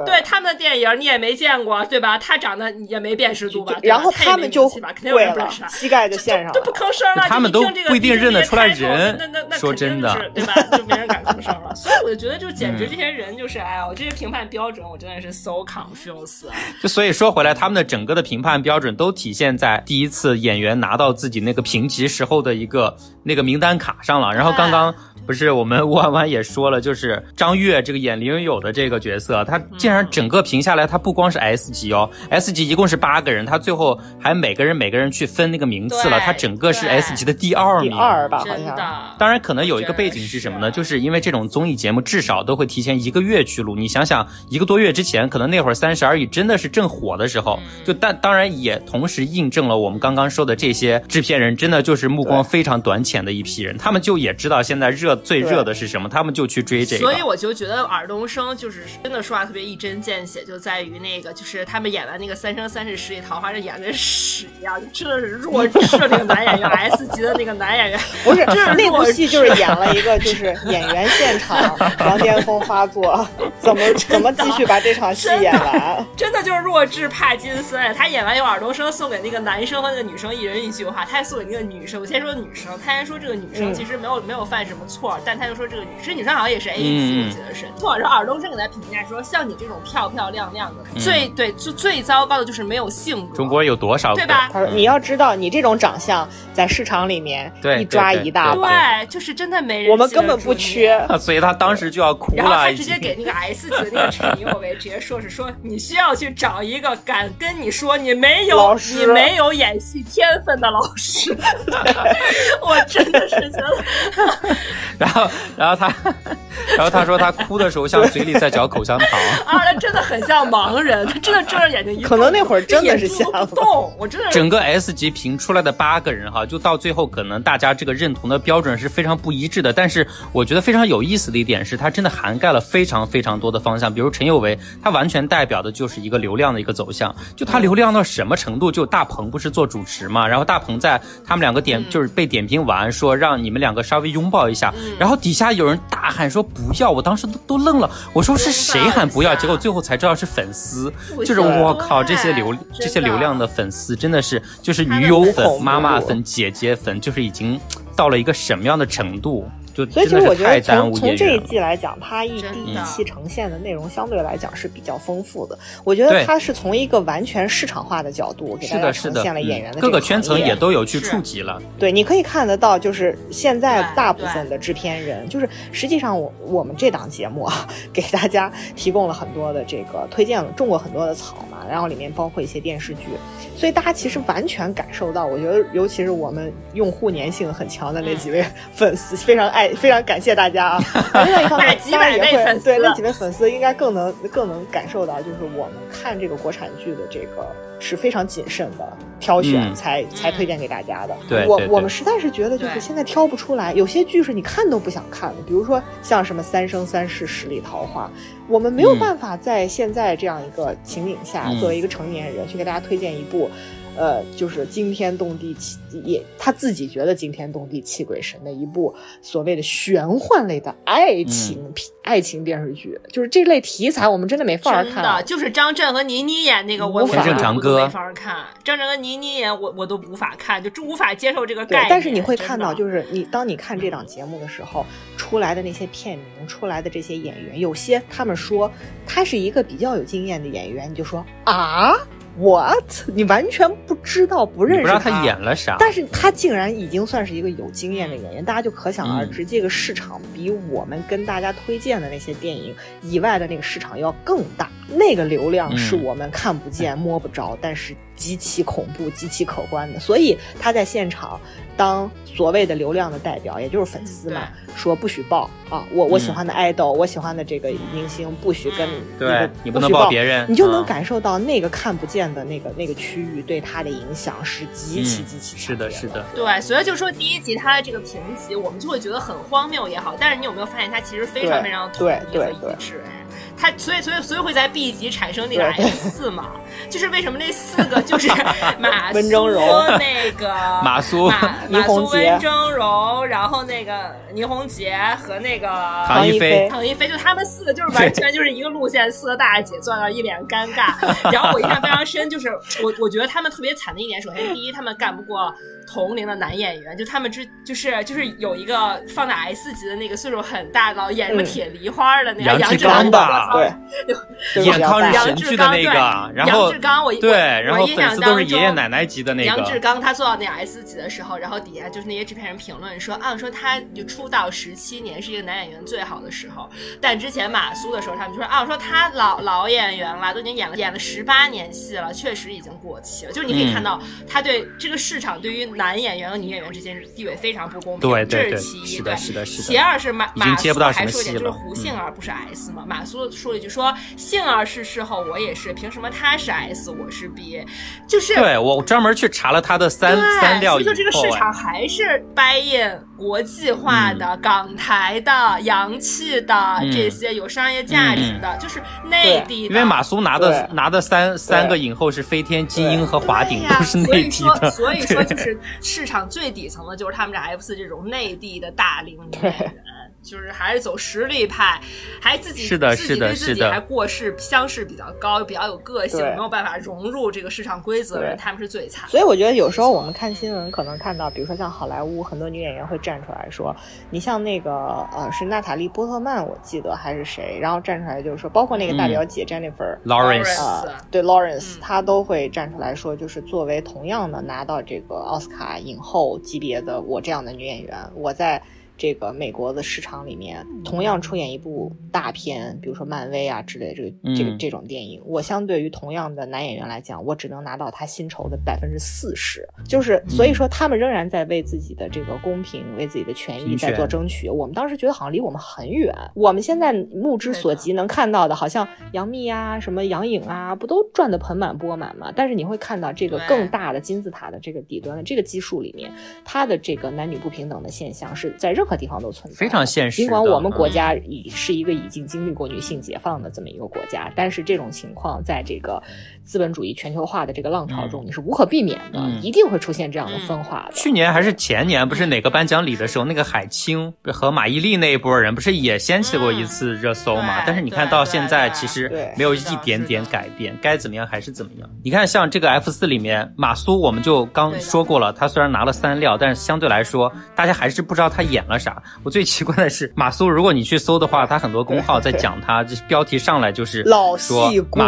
对他们的电影你也没见过，对吧？他长得也没辨识度吧？然后他们就跪了，膝盖就献上了，就不吭声了。他们都不一定认得出来人。那那那说真的，对吧？就没人敢吭声了。<laughs> 所以我就觉得，就简直这些人就是，哎呀，我这些评判标准，我真的是 so confused。就所以说回来，他们的整个的评判标准都体现在第一次演员拿到自己那个评级时候的一个那个名单卡上了。然后刚刚。不是，我们 <laughs> 弯弯也说了，就是张悦这个演林有有的这个角色，他竟然整个评下来，他不光是 S 级哦，S 级一共是八个人，他最后还每个人每个人去分那个名次了，他整个是 S 级的第二名，第二吧，好像。当然，可能有一个背景是什么呢？就是因为这种综艺节目至少都会提前一个月去录，你想想，一个多月之前，可能那会儿三十而已真的是正火的时候，就但当然也同时印证了我们刚刚说的这些制片人真的就是目光非常短浅的一批人，他们就就也知道现在热最热的是什么，他们就去追这个。所以我就觉得尔冬升就是真的说话特别一针见血，就在于那个就是他们演完那个《三生三世十里桃花》，这演的屎一样，真的是弱 <laughs> 智那个男演员 S 级的那个男演员。<laughs> 不是，就是那部戏就是演了一个就是演员现场 <laughs> 王巅峰发作，怎么怎么继续把这场戏演完？真的就是弱智帕金森。他演完有尔冬升送给那个男生和那个女生一人一句话，他还送给那个女生。我先说女生，他还说这个女生其实没有没有犯什么错，但他就说这个女，其实女生好像也是 A 级，我记得是。错，然后尔冬升给他评价说，像你这种漂漂亮亮的，最对就最糟糕的就是没有性格。中国有多少对吧？你要知道，你这种长相在市场里面一抓一大把，对，就是真的没人。我们根本不缺，<laughs> 所以他当时就要哭了。然后他直接给那个 S 级的那个陈宥维直接说是说，你需要去找一个敢跟你说你没有你没有演戏天分的老师。<laughs> 我真的是觉得，<laughs> 然后然后他，然后他说他哭的时候像嘴里在嚼口香糖啊，他真的很像盲人，他真的睁着眼睛一可能那会儿真的是像动，我真的整个 S 级评出来的八个人哈，就到最后可能大家这个认同的标准是非常不一致的，但是我觉得非常有意思的一点是，它真的涵盖了非常非常多的方向，比如陈宥维，他完全代表的就是一个流量的一个走向，就他流量到什么程度，就大鹏不是做主持嘛，然后大鹏在他们两个点就是被点评完说让你们两个稍微拥抱一下，然后底下有人大喊说不要，我当时都都愣了，我说是谁喊不要，结果最后才知道是粉丝，就是我靠这些流这些流量的粉丝真的是就是女友粉、妈妈粉、姐姐粉，就是已经到了一个什么样的程度。所以其实我觉得从从这一季来讲，它一第一期呈现的内容相对来讲是比较丰富的。我觉得它是从一个完全市场化的角度给大家呈现了演员的各个圈层也都有去触及了。对，你可以看得到，就是现在大部分的制片人，就是实际上我我们这档节目啊，给大家提供了很多的这个推荐，种过很多的草嘛，然后里面包括一些电视剧，所以大家其实完全感受到，我觉得尤其是我们用户粘性很强的那几位 <laughs> 粉丝，非常爱。非常感谢大家啊！<laughs> 另外一方面，当然也会对那几位粉丝应该更能更能感受到，就是我们看这个国产剧的这个是非常谨慎的挑选，才才推荐给大家的。对，我我们实在是觉得就是现在挑不出来，有些剧是你看都不想看的，比如说像什么《三生三世十里桃花》，我们没有办法在现在这样一个情景下，作为一个成年人去给大家推荐一部。呃，就是惊天动地气，也他自己觉得惊天动地泣鬼神的一部所谓的玄幻类的爱情片、爱情电视剧，就是这类题材，我们真的没法看。真的，就是张震和倪妮演那个，我我都没法看。张震和倪妮演，我我都无法看，就无法接受这个概念。但是你会看到，就是你当你看这档节目的时候，出来的那些片名，出来的这些演员，有些他们说他是一个比较有经验的演员，你就说啊。What？你完全不知道，不认识他，他演了啥？但是他竟然已经算是一个有经验的演员，大家就可想而知，这个市场比我们跟大家推荐的那些电影以外的那个市场要更大，那个流量是我们看不见摸不着，但是。极其恐怖、极其可观的，所以他在现场当所谓的流量的代表，也就是粉丝嘛，说不许报啊！我我喜欢的爱豆，我喜欢的这个明星，不许跟对你不能报别人，你就能感受到那个看不见的那个那个区域对他的影响是极其极其是的，是的，对。所以就说第一集他的这个评级，我们就会觉得很荒谬也好，但是你有没有发现他其实非常非常统一和一致？他所以所以所以会在 B 级产生那个 S 四嘛？就是为什么那四个就是 <laughs> 马苏那个 <laughs> 马苏马 <laughs> 马苏温峥嵘，然后那个倪虹洁和那个唐一菲，唐一菲就他们四个就是完全就是一个路线，四个大姐坐那一脸尴尬。然后我印象非常深，就是我我觉得他们特别惨的一点，首先第一他们干不过。同龄的男演员，就他们之就是就是有一个放在 S 级的那个岁数很大的，演什么铁梨花的那个杨志刚吧，对，演抗日神剧的那个，然后杨志刚我对，然后粉丝都是爷爷奶奶级的那个杨志刚，他做到那 S 级的时候，然后底下就是那些制片人评论说啊，说他就出道十七年是一个男演员最好的时候，但之前马苏的时候，他们就说啊，说他老老演员了，都已经演了演了十八年戏了，确实已经过气了，就是你可以看到他对这个市场对于。男演员和女演员之间地位非常不公平，这是其一。对，是的，是的。其二是马马苏还说一点，就是胡杏儿不是 S 吗？马苏说了一句说：“幸而是事后，我也是，凭什么他是 S，我是 B？” 就是对我专门去查了他的三三料，所以说这个市场还是掰印国际化的、港台的、洋气的这些有商业价值的，就是内地。因为马苏拿的拿的三三个影后是飞天、金鹰和华鼎，都是内地的。所以说，所以 <laughs> 说就是市场最底层的就是他们这 F 四这种内地的大龄女演员。就是还是走实力派，还自己是的，自己对自己还过世相势比较高，比较有个性，没有办法融入这个市场规则，他们是最惨。所以我觉得有时候我们看新闻，可能看到，比如说像好莱坞很多女演员会站出来说，你像那个呃是娜塔莉波特曼，我记得还是谁，然后站出来就是说，包括那个大表姐 Jennifer Lawrence，对 Lawrence，她都会站出来说，就是作为同样的拿到这个奥斯卡影后级别的我这样的女演员，我在。这个美国的市场里面，同样出演一部大片，比如说漫威啊之类这个这个这种电影，我相对于同样的男演员来讲，我只能拿到他薪酬的百分之四十，就是所以说他们仍然在为自己的这个公平、为自己的权益在做争取。我们当时觉得好像离我们很远，我们现在目之所及能看到的，好像杨幂啊、什么杨颖啊，不都赚得盆满钵满吗？但是你会看到这个更大的金字塔的这个底端的这个基数里面，它的这个男女不平等的现象是在任。任何地方都存在，非常现实。尽管我们国家已是一个已经经历过女性解放的这么一个国家，但是这种情况在这个资本主义全球化的这个浪潮中，你是无可避免的，一定会出现这样的分化的。去年还是前年，不是哪个颁奖礼的时候，那个海清和马伊琍那一波人，不是也掀起过一次热搜吗？但是你看到现在，其实没有一点点改变，该怎么样还是怎么样。你看，像这个 F 四里面，马苏我们就刚说过了，他虽然拿了三料，但是相对来说，大家还是不知道他演了。啥？我最奇怪的是马苏，如果你去搜的话，他很多公号在讲他，就是标题上来就是老戏骨，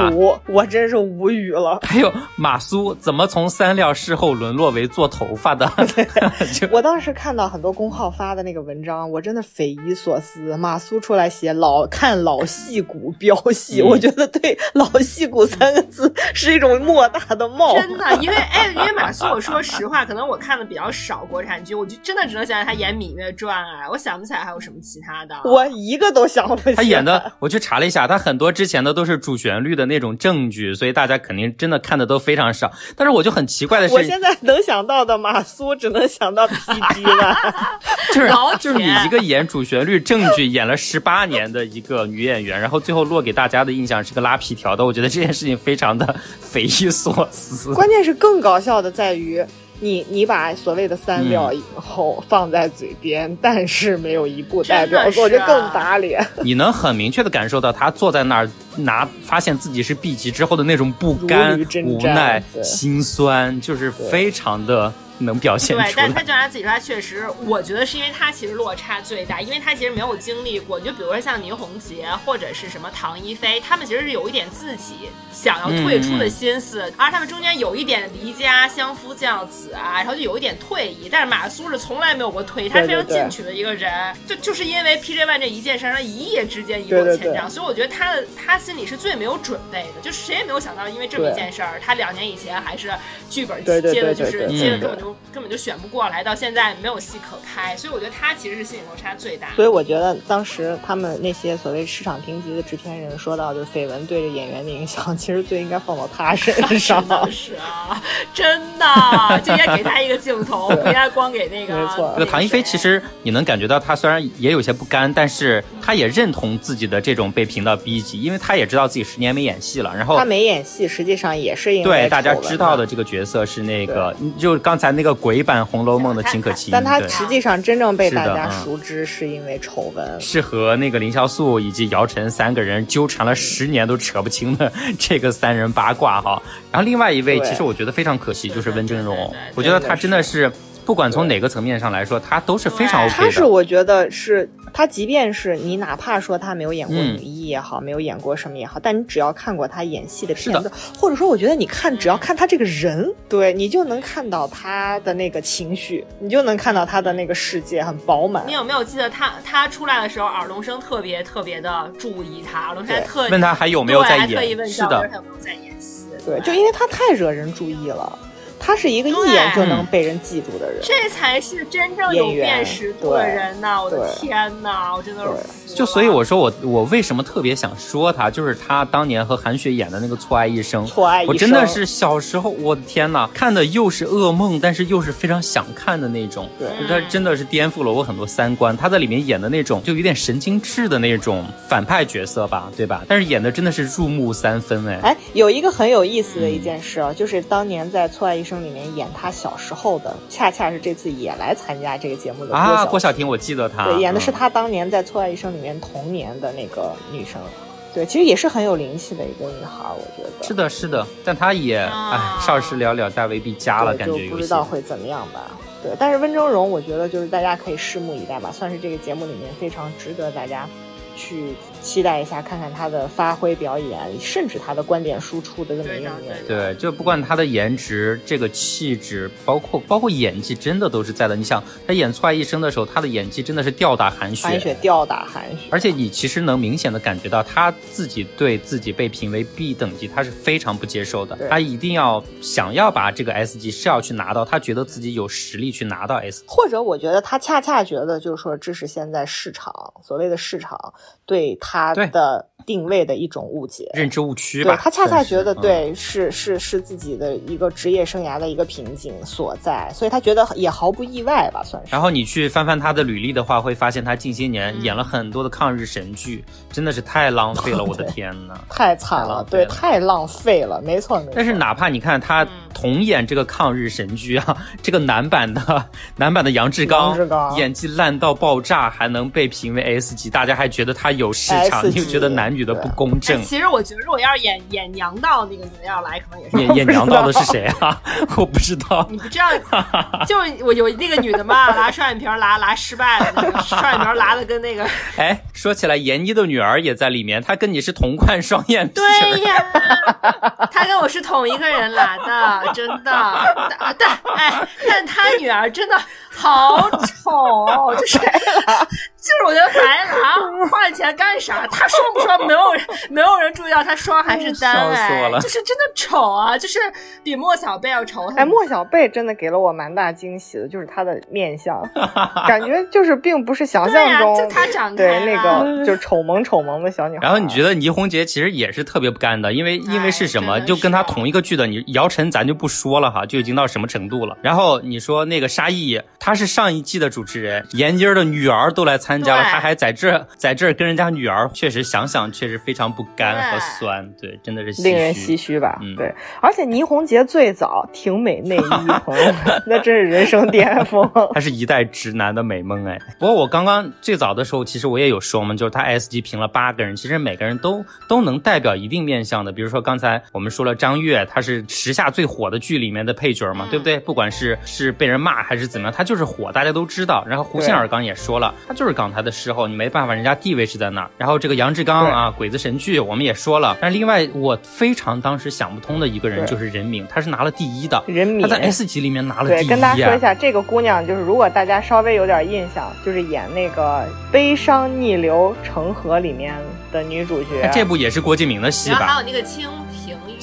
我真是无语了。还有马苏怎么从三料事后沦落为做头发的？<laughs> 我当时看到很多公号发的那个文章，我真的匪夷所思。马苏出来写老看老戏骨飙戏，我觉得对老戏骨三个字是一种莫大的冒。真的，因为哎，因为马苏，我说实话，可能我看的比较少国产剧，我就真的只能想起他演《芈月传》。哎，我想不起来还有什么其他的，我一个都想不起来。他演的，我去查了一下，他很多之前的都是主旋律的那种证据，所以大家肯定真的看的都非常少。但是我就很奇怪的是，我现在能想到的马苏只能想到 PG 了，<laughs> 就是就是你一个演主旋律证据演了十八年的一个女演员，然后最后落给大家的印象是个拉皮条的，我觉得这件事情非常的匪夷所思。关键是更搞笑的在于。你你把所谓的三料影后放在嘴边，但是没有一部代表作，就更打脸。<laughs> 你能很明确的感受到他坐在那儿拿发现自己是 B 级之后的那种不甘、无奈、心酸，就是非常的。能表现出来，对，但他就他自己说，他确实，我觉得是因为他其实落差最大，因为他其实没有经历过，就比如说像倪虹洁或者是什么唐一菲，他们其实是有一点自己想要退出的心思，而他们中间有一点离家相夫教子啊，然后就有一点退役，但是马苏是从来没有过退役，他是非常进取的一个人，就就是因为 PJ One 这一件事，他一夜之间一落千丈，所以我觉得他的他心里是最没有准备的，就谁也没有想到，因为这么一件事儿，他两年以前还是剧本接的就是接的根本就。根本就选不过来，到现在没有戏可拍，所以我觉得他其实是心理落差最大。所以我觉得当时他们那些所谓市场评级的制片人说到，就是绯闻对着演员的影响，其实最应该放到他身上。<laughs> 是啊，真的，就应该给他一个镜头，<laughs> 不应该光给那个。没错，那个唐一菲其实你能感觉到，他虽然也有些不甘，但是他也认同自己的这种被评到 B 级，因为他也知道自己十年没演戏了。然后他没演戏，实际上也是因为对大家知道的这个角色是那个，就刚才那个鬼版《红楼梦》的秦可卿，但他实际上真正被大家熟知是因为丑闻，是和那个凌潇肃以及姚晨三个人纠缠了十年都扯不清的 <laughs> 这个三人八卦哈。然后另外一位，其实我觉得非常可惜，就是温峥嵘，我觉得他真的是。不管从哪个层面上来说，他都是非常 OK 的。他是我觉得是他，即便是你哪怕说他没有演过女一也好，没有演过什么也好，但你只要看过他演戏的片子，或者说我觉得你看只要看他这个人，对你就能看到他的那个情绪，你就能看到他的那个世界很饱满。你有没有记得他他出来的时候，尔冬升特别特别的注意他，尔冬升特问他还有没有在演，是的，他有没有在演戏？对，就因为他太惹人注意了。他是一个一眼就能被人记住的人，这才是真正有辨识度的人呐！我的天呐，我真的是就所以我说我我为什么特别想说他，就是他当年和韩雪演的那个《错爱一生》，错爱一生，我真的是小时候，我的天呐，看的又是噩梦，但是又是非常想看的那种。对，他真的是颠覆了我很多三观。他在里面演的那种就有点神经质的那种反派角色吧，对吧？但是演的真的是入木三分哎。哎，有一个很有意思的一件事啊，就是当年在《错爱一生》里面演他。小时候的，恰恰是这次也来参加这个节目的啊，郭晓婷，我记得她，对，演的是她当年在《错爱一生》里面童年的那个女生，对，其实也是很有灵气的一个女孩，我觉得是的，是的，但她也哎，少时了了，大未必佳了，感觉不知道会怎么样吧？对，但是温峥嵘，我觉得就是大家可以拭目以待吧，算是这个节目里面非常值得大家。去期待一下，看看他的发挥表演，甚至他的观点输出的这么一个演员。对，就不管他的颜值、这个气质，包括包括演技，真的都是在的。你想，他演《错爱一生》的时候，他的演技真的是吊打韩雪，韩雪吊打韩雪。而且你其实能明显的感觉到，他自己对自己被评为 B 等级，他是非常不接受的。他一定要想要把这个 S 级是要去拿到，他觉得自己有实力去拿到 S。或者我觉得他恰恰觉得，就是说这是现在市场所谓的市场。对他的定位的一种误解、认知误区吧。对他恰恰觉得，对，是是是自己的一个职业生涯的一个瓶颈所在，所以他觉得也毫不意外吧，算是。然后你去翻翻他的履历的话，会发现他近些年演了很多的抗日神剧，真的是太浪费了，我的 <laughs> 天呐，太惨了，对，太浪费了，没错没错。但是哪怕你看他同演这个抗日神剧啊，这个男版的男版的杨志刚，演技烂到爆炸，还能被评为 S 级，大家还觉得他。有市场，你就觉得男女的不公正。其实我觉得，如果要是演演娘道那个女的要来，可能也是演演娘道的是谁啊？<laughs> 我不知道。你不知道？就我有那个女的嘛，拉双眼皮拉拉失败了，那个双眼皮拉的跟那个……哎，说起来，闫妮的女儿也在里面，她跟你是同款双眼皮。对呀，她跟我是同一个人来的，真的。但哎，但她女儿真的好丑，就是。就是我觉得白狼花钱干啥？他双不双？没有人没有人注意到他双还是单 <laughs> 哎，就是真的丑啊！就是比莫小贝要丑。哎，莫小贝真的给了我蛮大惊喜的，就是他的面相，<laughs> 感觉就是并不是想象中就他长对那个就是丑萌丑萌的小女孩。然后你觉得倪虹洁其实也是特别不干的，因为因为是什么？就跟他同一个剧的，你姚晨咱就不说了哈，就已经到什么程度了。然后你说那个沙溢，他是上一季的主持人，闫妮儿的女儿都来参。加了，他还在这，在这跟人家女儿，确实想想确实非常不甘和酸，对，真的是令人唏嘘吧？嗯，对。而且倪虹洁最早挺美内衣，<laughs> 那真是人生巅峰。<laughs> 她是一代直男的美梦哎。不过我刚刚最早的时候，其实我也有说嘛，就是他 S 级评了八个人，其实每个人都都能代表一定面相的。比如说刚才我们说了张悦，他是时下最火的剧里面的配角嘛，对不对？不管是是被人骂还是怎么样，他就是火，大家都知道。然后胡杏儿刚也说了，他就是港台的时候，你没办法，人家地位是在那儿。然后这个杨志刚啊，鬼子神剧我们也说了。但是另外，我非常当时想不通的一个人就是任敏，她是拿了第一的。任敏他在 S 级里面拿了第一。对，跟大家说一下，这个姑娘就是，如果大家稍微有点印象，就是演那个《悲伤逆流成河》里面的女主角。这部也是郭敬明的戏吧？还有那个青。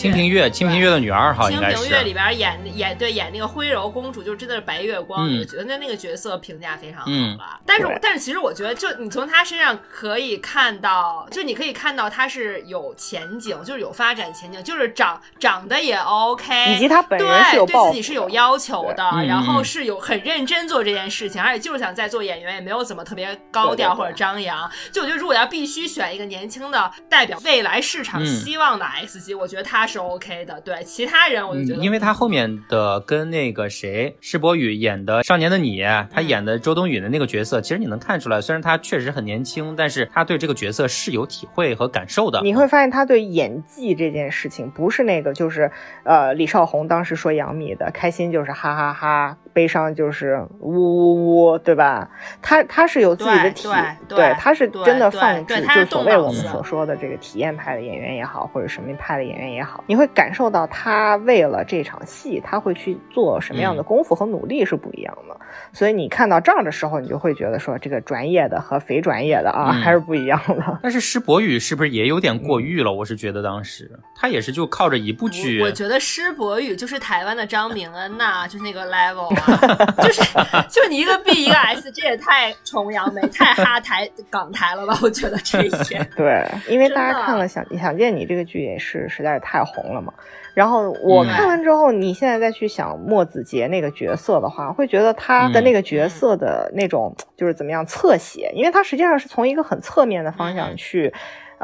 清平乐，清平乐的女儿哈，应该是。清平乐里边演演对演那个徽柔公主，就真的是白月光，我觉得那那个角色评价非常好吧。但是但是其实我觉得，就你从她身上可以看到，就你可以看到她是有前景，就是有发展前景，就是长长得也 OK，以及她本人是有对自己是有要求的，然后是有很认真做这件事情，而且就是想再做演员，也没有怎么特别高调或者张扬。就我觉得，如果要必须选一个年轻的代表未来市场希望的 X 级，我觉得她。是 OK 的，对其他人我就觉得，因为他后面的跟那个谁施博宇演的《少年的你》，他演的周冬雨的那个角色，其实你能看出来，虽然他确实很年轻，但是他对这个角色是有体会和感受的。你会发现他对演技这件事情，不是那个就是呃李少红当时说杨幂的开心就是哈哈哈悲伤就是呜呜呜，对吧？他他是有自己的体，对，他是真的放置，就所谓我们所说的这个体验派的演员也好，或者什么派的演员也好，你会感受到他为了这场戏，他会去做什么样的功夫和努力是不一样的。所以你看到这儿的时候，你就会觉得说，这个专业的和非专业的啊，还是不一样的。但是施柏宇是不是也有点过誉了？我是觉得当时他也是就靠着一部剧。我觉得施柏宇就是台湾的张明恩呐，就是那个 <laughs> level 啊，<laughs> 就是就你一个 B 一个 S，这也太崇洋媚太哈台港台了吧？我觉得这一些。<laughs> 对，因为大家看了《想想见你》这个剧也是实在是太红了嘛。然后我看完之后，你现在再去想莫子杰那个角色的话，会觉得他的那个角色的那种就是怎么样侧写，因为他实际上是从一个很侧面的方向去。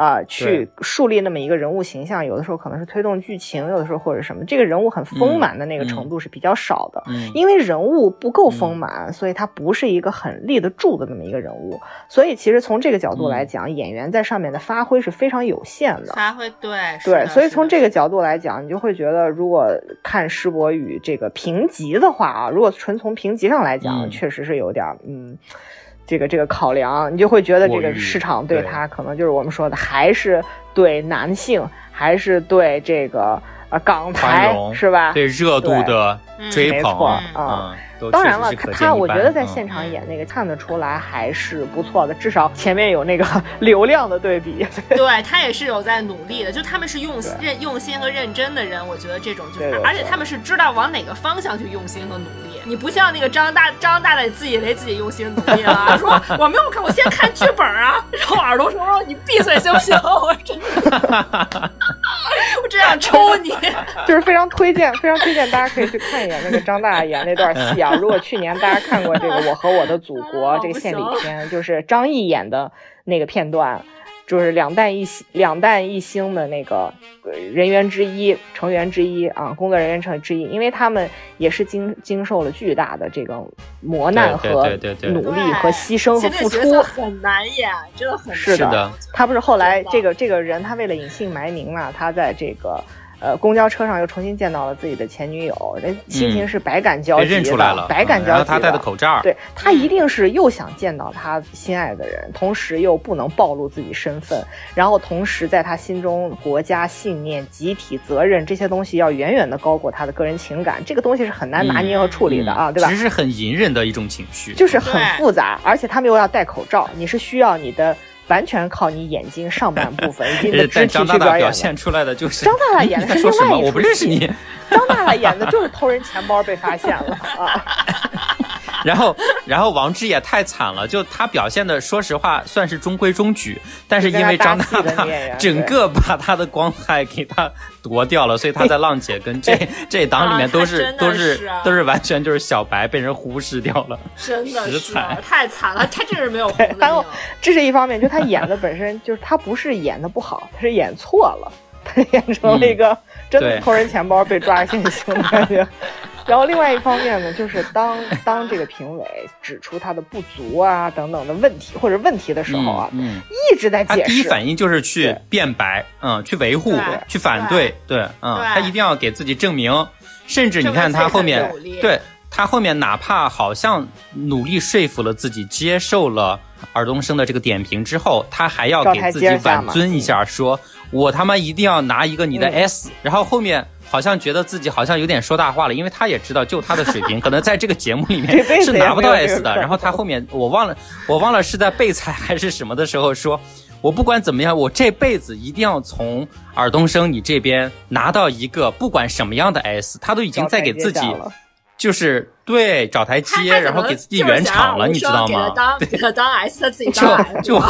啊，去树立那么一个人物形象，有的时候可能是推动剧情，有的时候或者什么，这个人物很丰满的那个程度是比较少的，因为人物不够丰满，所以他不是一个很立得住的那么一个人物。所以其实从这个角度来讲，演员在上面的发挥是非常有限的。发挥对对，所以从这个角度来讲，你就会觉得，如果看施博宇这个评级的话啊，如果纯从评级上来讲，确实是有点嗯。这个这个考量，你就会觉得这个市场对他可能就是我们说的，还是对男性，还是对这个呃港台是吧？对热度的追捧啊。当然了，他我觉得在现场演那个看得出来还是不错的，至少前面有那个 <laughs> 流量的对比。<laughs> 对他也是有在努力的，就他们是用认用心和认真的人，我觉得这种就是，而且他们是知道往哪个方向去用心和努力。你不像那个张大张大大自以为自己用心努力了，<laughs> 说我没有看，我先看剧本啊，然后耳朵说你闭嘴行不行？我真的。<laughs> 我真想抽你，<laughs> 就是非常推荐，非常推荐，大家可以去看一眼那个张大演那段戏啊。如果去年大家看过这个《我和我的祖国》<laughs> 这个献礼片，就是张译演的那个片段。就是两弹一星，两弹一星的那个人员之一，成员之一啊，工作人员成之一，因为他们也是经经受了巨大的这个磨难和努力和牺牲和付出，很难演，真的很是的。他不是后来这个这个人，他为了隐姓埋名嘛，他在这个。呃，公交车上又重新见到了自己的前女友，这心情是百感交集的，百感交集。然后他戴的口罩，对他一定是又想见到他心爱的人，同时又不能暴露自己身份，然后同时在他心中，国家信念、集体责任这些东西要远远的高过他的个人情感，这个东西是很难拿捏和处理的啊，对吧？其实是很隐忍的一种情绪，就是很复杂，而且他们又要戴口罩，你是需要你的。完全靠你眼睛上半部分以及你的肢体去表演。表现出来的就是张大大演的是另外一出我不认识你。张大大演的就是偷人钱包被发现了啊。<laughs> <laughs> 然后，然后王志也太惨了，就他表现的，说实话算是中规中矩，但是因为张大大 <laughs> 整个把他的光彩给他夺掉了，所以他在浪姐跟这这档里面都是都是都是完全就是小白被人忽视掉了，<laughs> 真的是太惨了，他真是没有红然后这是一方面，就他演的本身就是他不是演的不好，他是演错了，他演成了一个真的偷人钱包被抓现行的感觉。然后另外一方面呢，就是当当这个评委指出他的不足啊等等的问题或者问题的时候啊，嗯，一直在解释。他第一反应就是去辩白，嗯，去维护，去反对，对，嗯，他一定要给自己证明。甚至你看他后面，对他后面哪怕好像努力说服了自己，接受了尔冬升的这个点评之后，他还要给自己挽尊一下，说我他妈一定要拿一个你的 S，然后后面。好像觉得自己好像有点说大话了，因为他也知道，就他的水平，可能在这个节目里面 <laughs> 是拿不到 S 的。然后他后面我忘了，我忘了是在备采还是什么的时候说，我不管怎么样，我这辈子一定要从尔冬升你这边拿到一个不管什么样的 S。他都已经在给自己，就是对找台阶，然后给自己圆场了，你知道吗？<laughs> 给他当 S，他自己当 S，就。<laughs>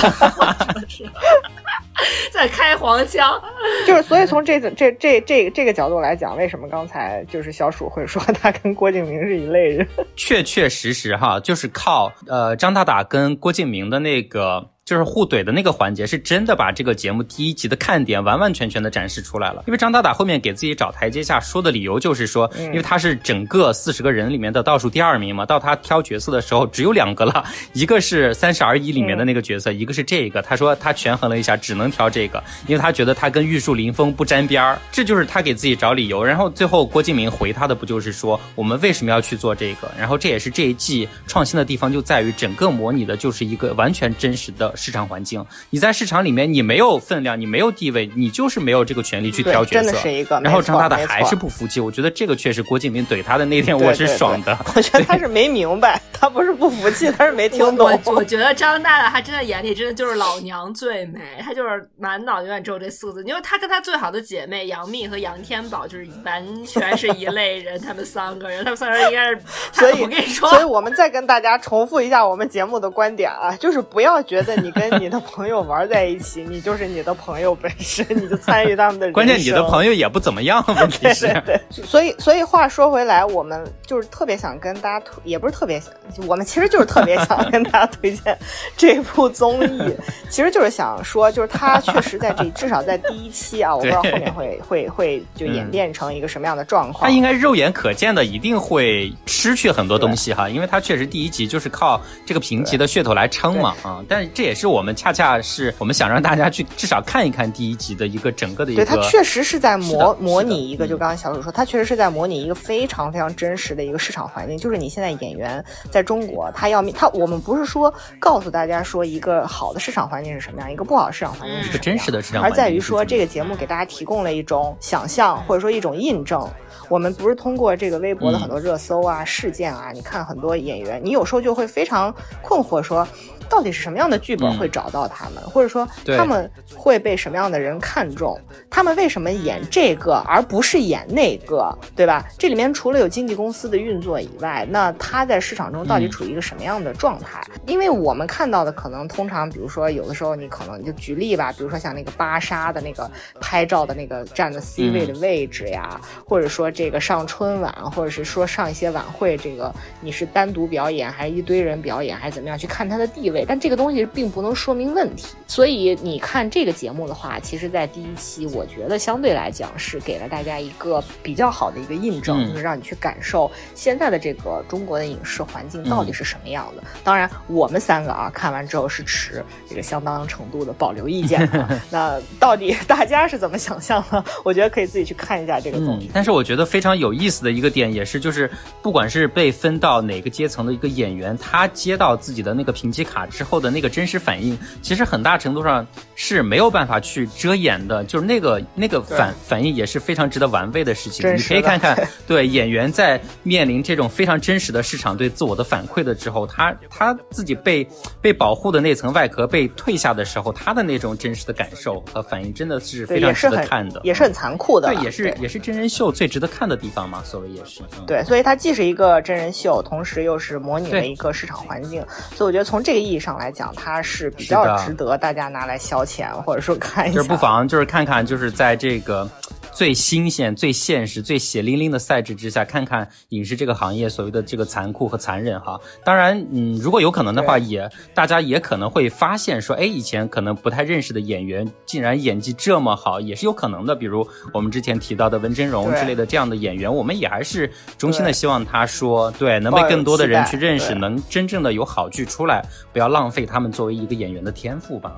<laughs> 在开黄腔，<laughs> 就是所以从这这这这这个角度来讲，为什么刚才就是小鼠会说他跟郭敬明是一类人？<laughs> 确确实实哈，就是靠呃张大大跟郭敬明的那个。就是互怼的那个环节，是真的把这个节目第一集的看点完完全全的展示出来了。因为张大大后面给自己找台阶下说的理由就是说，因为他是整个四十个人里面的倒数第二名嘛，到他挑角色的时候只有两个了，一个是《三十而已》里面的那个角色，一个是这个。他说他权衡了一下，只能挑这个，因为他觉得他跟玉树临风不沾边儿，这就是他给自己找理由。然后最后郭敬明回他的不就是说，我们为什么要去做这个？然后这也是这一季创新的地方，就在于整个模拟的就是一个完全真实的市场环境。你在市场里面，你没有分量，你没有地位，你就是没有这个权利去挑角色。真的是一个。然后张大大还是不服气，我觉得这个确实郭敬明怼他的那天我是爽的。我觉得他是没明白，<laughs> 他不是不服气，他是没听懂。我我觉得张大大他真的眼里真的就是老娘最美，他就是满脑永远只有这四个字。因为他跟他最好的姐妹杨幂和杨天宝就是完全是一类人，他们三个人，他们三个人应该是。所以 <laughs> 我跟你说，所以我们再跟大家重复一下我们节目的观点啊，就是不要觉得你跟你的朋友玩在一起，你就是你的朋友本身，你就参与他们的。关键你的朋友也不怎么样，<laughs> 问题是。对，所以所以话说回来，我们就是特别想跟大家推，也不是特别想，我们其实就是特别想跟大家推荐这部综艺，其实就是想说，就是他确实在这至少在第一期啊，我不知道后面会会会就演变成一个什么样的状况。他应该肉眼可见的一定会失去很多东西哈，因为他确实第一集就是靠这个评级的噱头来撑嘛啊，但是这也是我们恰恰是我们想让大家去至少看一看第一集的一个整个的一个。对，它确实是在模模拟一个，就刚刚小鲁说，它确实是在模拟一个非常非常真实的一个市场环境，就是你现在演员在中国，他要他我们不是说告诉大家说一个好的市场环境是什么样，一个不好的市场环境是什么样，真实的市场，而在于说这个节目给大家提供了一种想象，或者说一种印证。我们不是通过这个微博的很多热搜啊、事件啊，你看很多演员，你有时候就会非常困惑说。到底是什么样的剧本会找到他们，或者说他们会被什么样的人看中？他们为什么演这个而不是演那个，对吧？这里面除了有经纪公司的运作以外，那他在市场中到底处于一个什么样的状态？因为我们看到的可能通常，比如说有的时候你可能就举例吧，比如说像那个芭莎的那个拍照的那个站的 C 位的位置呀，或者说这个上春晚，或者是说上一些晚会，这个你是单独表演还是一堆人表演还是怎么样？去看他的地位。但这个东西并不能说明问题，所以你看这个节目的话，其实，在第一期，我觉得相对来讲是给了大家一个比较好的一个印证，就是让你去感受现在的这个中国的影视环境到底是什么样的。当然，我们三个啊看完之后是持这个相当程度的保留意见的。<laughs> 那到底大家是怎么想象的？我觉得可以自己去看一下这个综艺。但是我觉得非常有意思的一个点，也是就是不管是被分到哪个阶层的一个演员，他接到自己的那个评级卡。之后的那个真实反应，其实很大程度上是没有办法去遮掩的，就是那个那个反反应也是非常值得玩味的事情。你可以看看，<laughs> 对演员在面临这种非常真实的市场对自我的反馈的之后，他他自己被被保护的那层外壳被退下的时候，他的那种真实的感受和反应，真的是非常值得看的，也是很残酷的。对，也是也是真人秀最值得看的地方嘛，所谓也是。对，所以它既是一个真人秀，同时又是模拟了一个市场环境，所以我觉得从这个意义。上来讲，它是比较值得大家拿来消遣，或者说看一下，就是不妨就是看看，就是在这个。最新鲜、最现实、最血淋淋的赛制之下，看看影视这个行业所谓的这个残酷和残忍哈。当然，嗯，如果有可能的话，也大家也可能会发现说，哎，以前可能不太认识的演员，竟然演技这么好，也是有可能的。比如我们之前提到的文峥嵘之类的这样的演员，我们也还是衷心的希望他说，对，能被更多的人去认识，能真正的有好剧出来，不要浪费他们作为一个演员的天赋吧。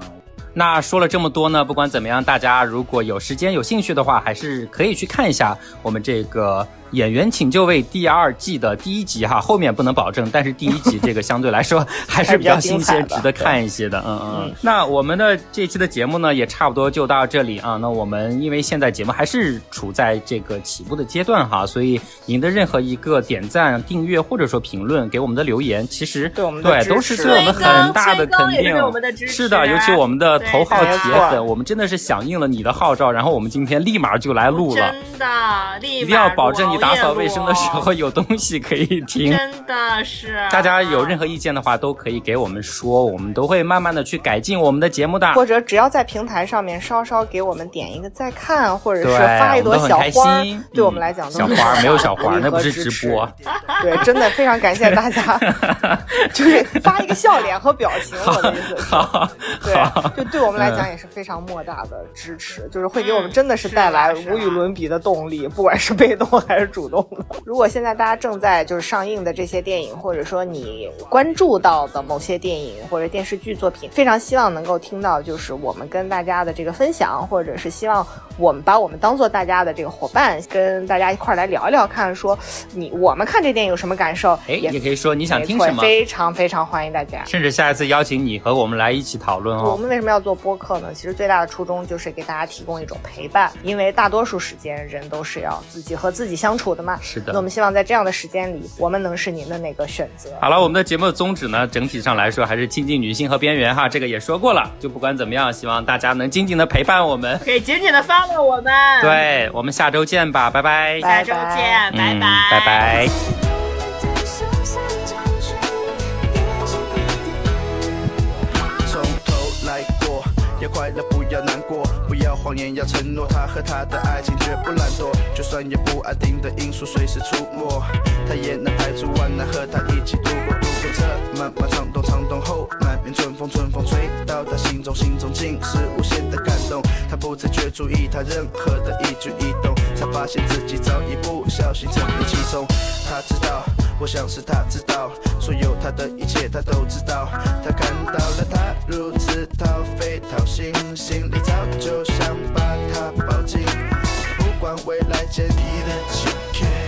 那说了这么多呢，不管怎么样，大家如果有时间有兴趣的话，还是可以去看一下我们这个。演员请就位第二季的第一集哈，后面不能保证，但是第一集这个相对来说 <laughs> 还是比较新鲜，值得看一些的。嗯嗯。那我们的这期的节目呢，也差不多就到这里啊。那我们因为现在节目还是处在这个起步的阶段哈，所以您的任何一个点赞、订阅或者说评论给我们的留言，其实对我们对都是对我们很大的肯定。是的，尤其我们的头号铁粉，我们真的是响应了你的号召，然后我们今天立马就来录了。真的，一定要保证你。打扫卫生的时候有东西可以听。真的是，大家有任何意见的话都可以给我们说，我们都会慢慢的去改进我们的节目的。或者只要在平台上面稍稍给我们点一个再看，或者是发一朵小花，对我们来讲小花没有小花，那不是直播。对，真的非常感谢大家，<laughs> 就是发一个笑脸和表情，我的意思。是，对，就对我们来讲也是非常莫大的支持，就是会给我们真的是带来无与伦比的动力，不管是被动还是主动的。<laughs> 如果现在大家正在就是上映的这些电影，或者说你关注到的某些电影或者电视剧作品，非常希望能够听到就是我们跟大家的这个分享，或者是希望我们把我们当做大家的这个伙伴，跟大家一块来聊一聊，看说你我们看这电影有什么感受，哎，也可以说你想听什么，非常非常欢迎大家，甚至下一次邀请你和我们来一起讨论哦。我们为什么要做播客呢？其实最大的初衷就是给大家提供一种陪伴，因为大多数时间人都是要自己和自己相处的嘛。是的，那我们希望在这样的时间里，我们能是您的那个选择。好了，我们的节目的宗旨呢，整体上来说还是亲近女性和边缘哈，这个也说过了。就不管怎么样，希望大家能紧紧的陪伴我们，<laughs> 可以紧紧的 follow 我们。对，我们下周见吧，拜拜。下周见，拜拜，拜拜。要快乐，不要难过，不要谎言，要承诺。他和他的爱情绝不懒惰，就算有不安定的因素随时出没，他也能排除万难和他一起度过。路过这漫漫长冬，长冬后满面春风，春风吹到他心中，心中尽是无限的感动。他不自觉注意他任何的一举一动，才发现自己早已不小心沉溺其中。他知道。我想是他知道，所有他的一切他都知道。他看到了他如此掏肺掏心，心里早就想把他抱紧。不管未来坚毅的今天。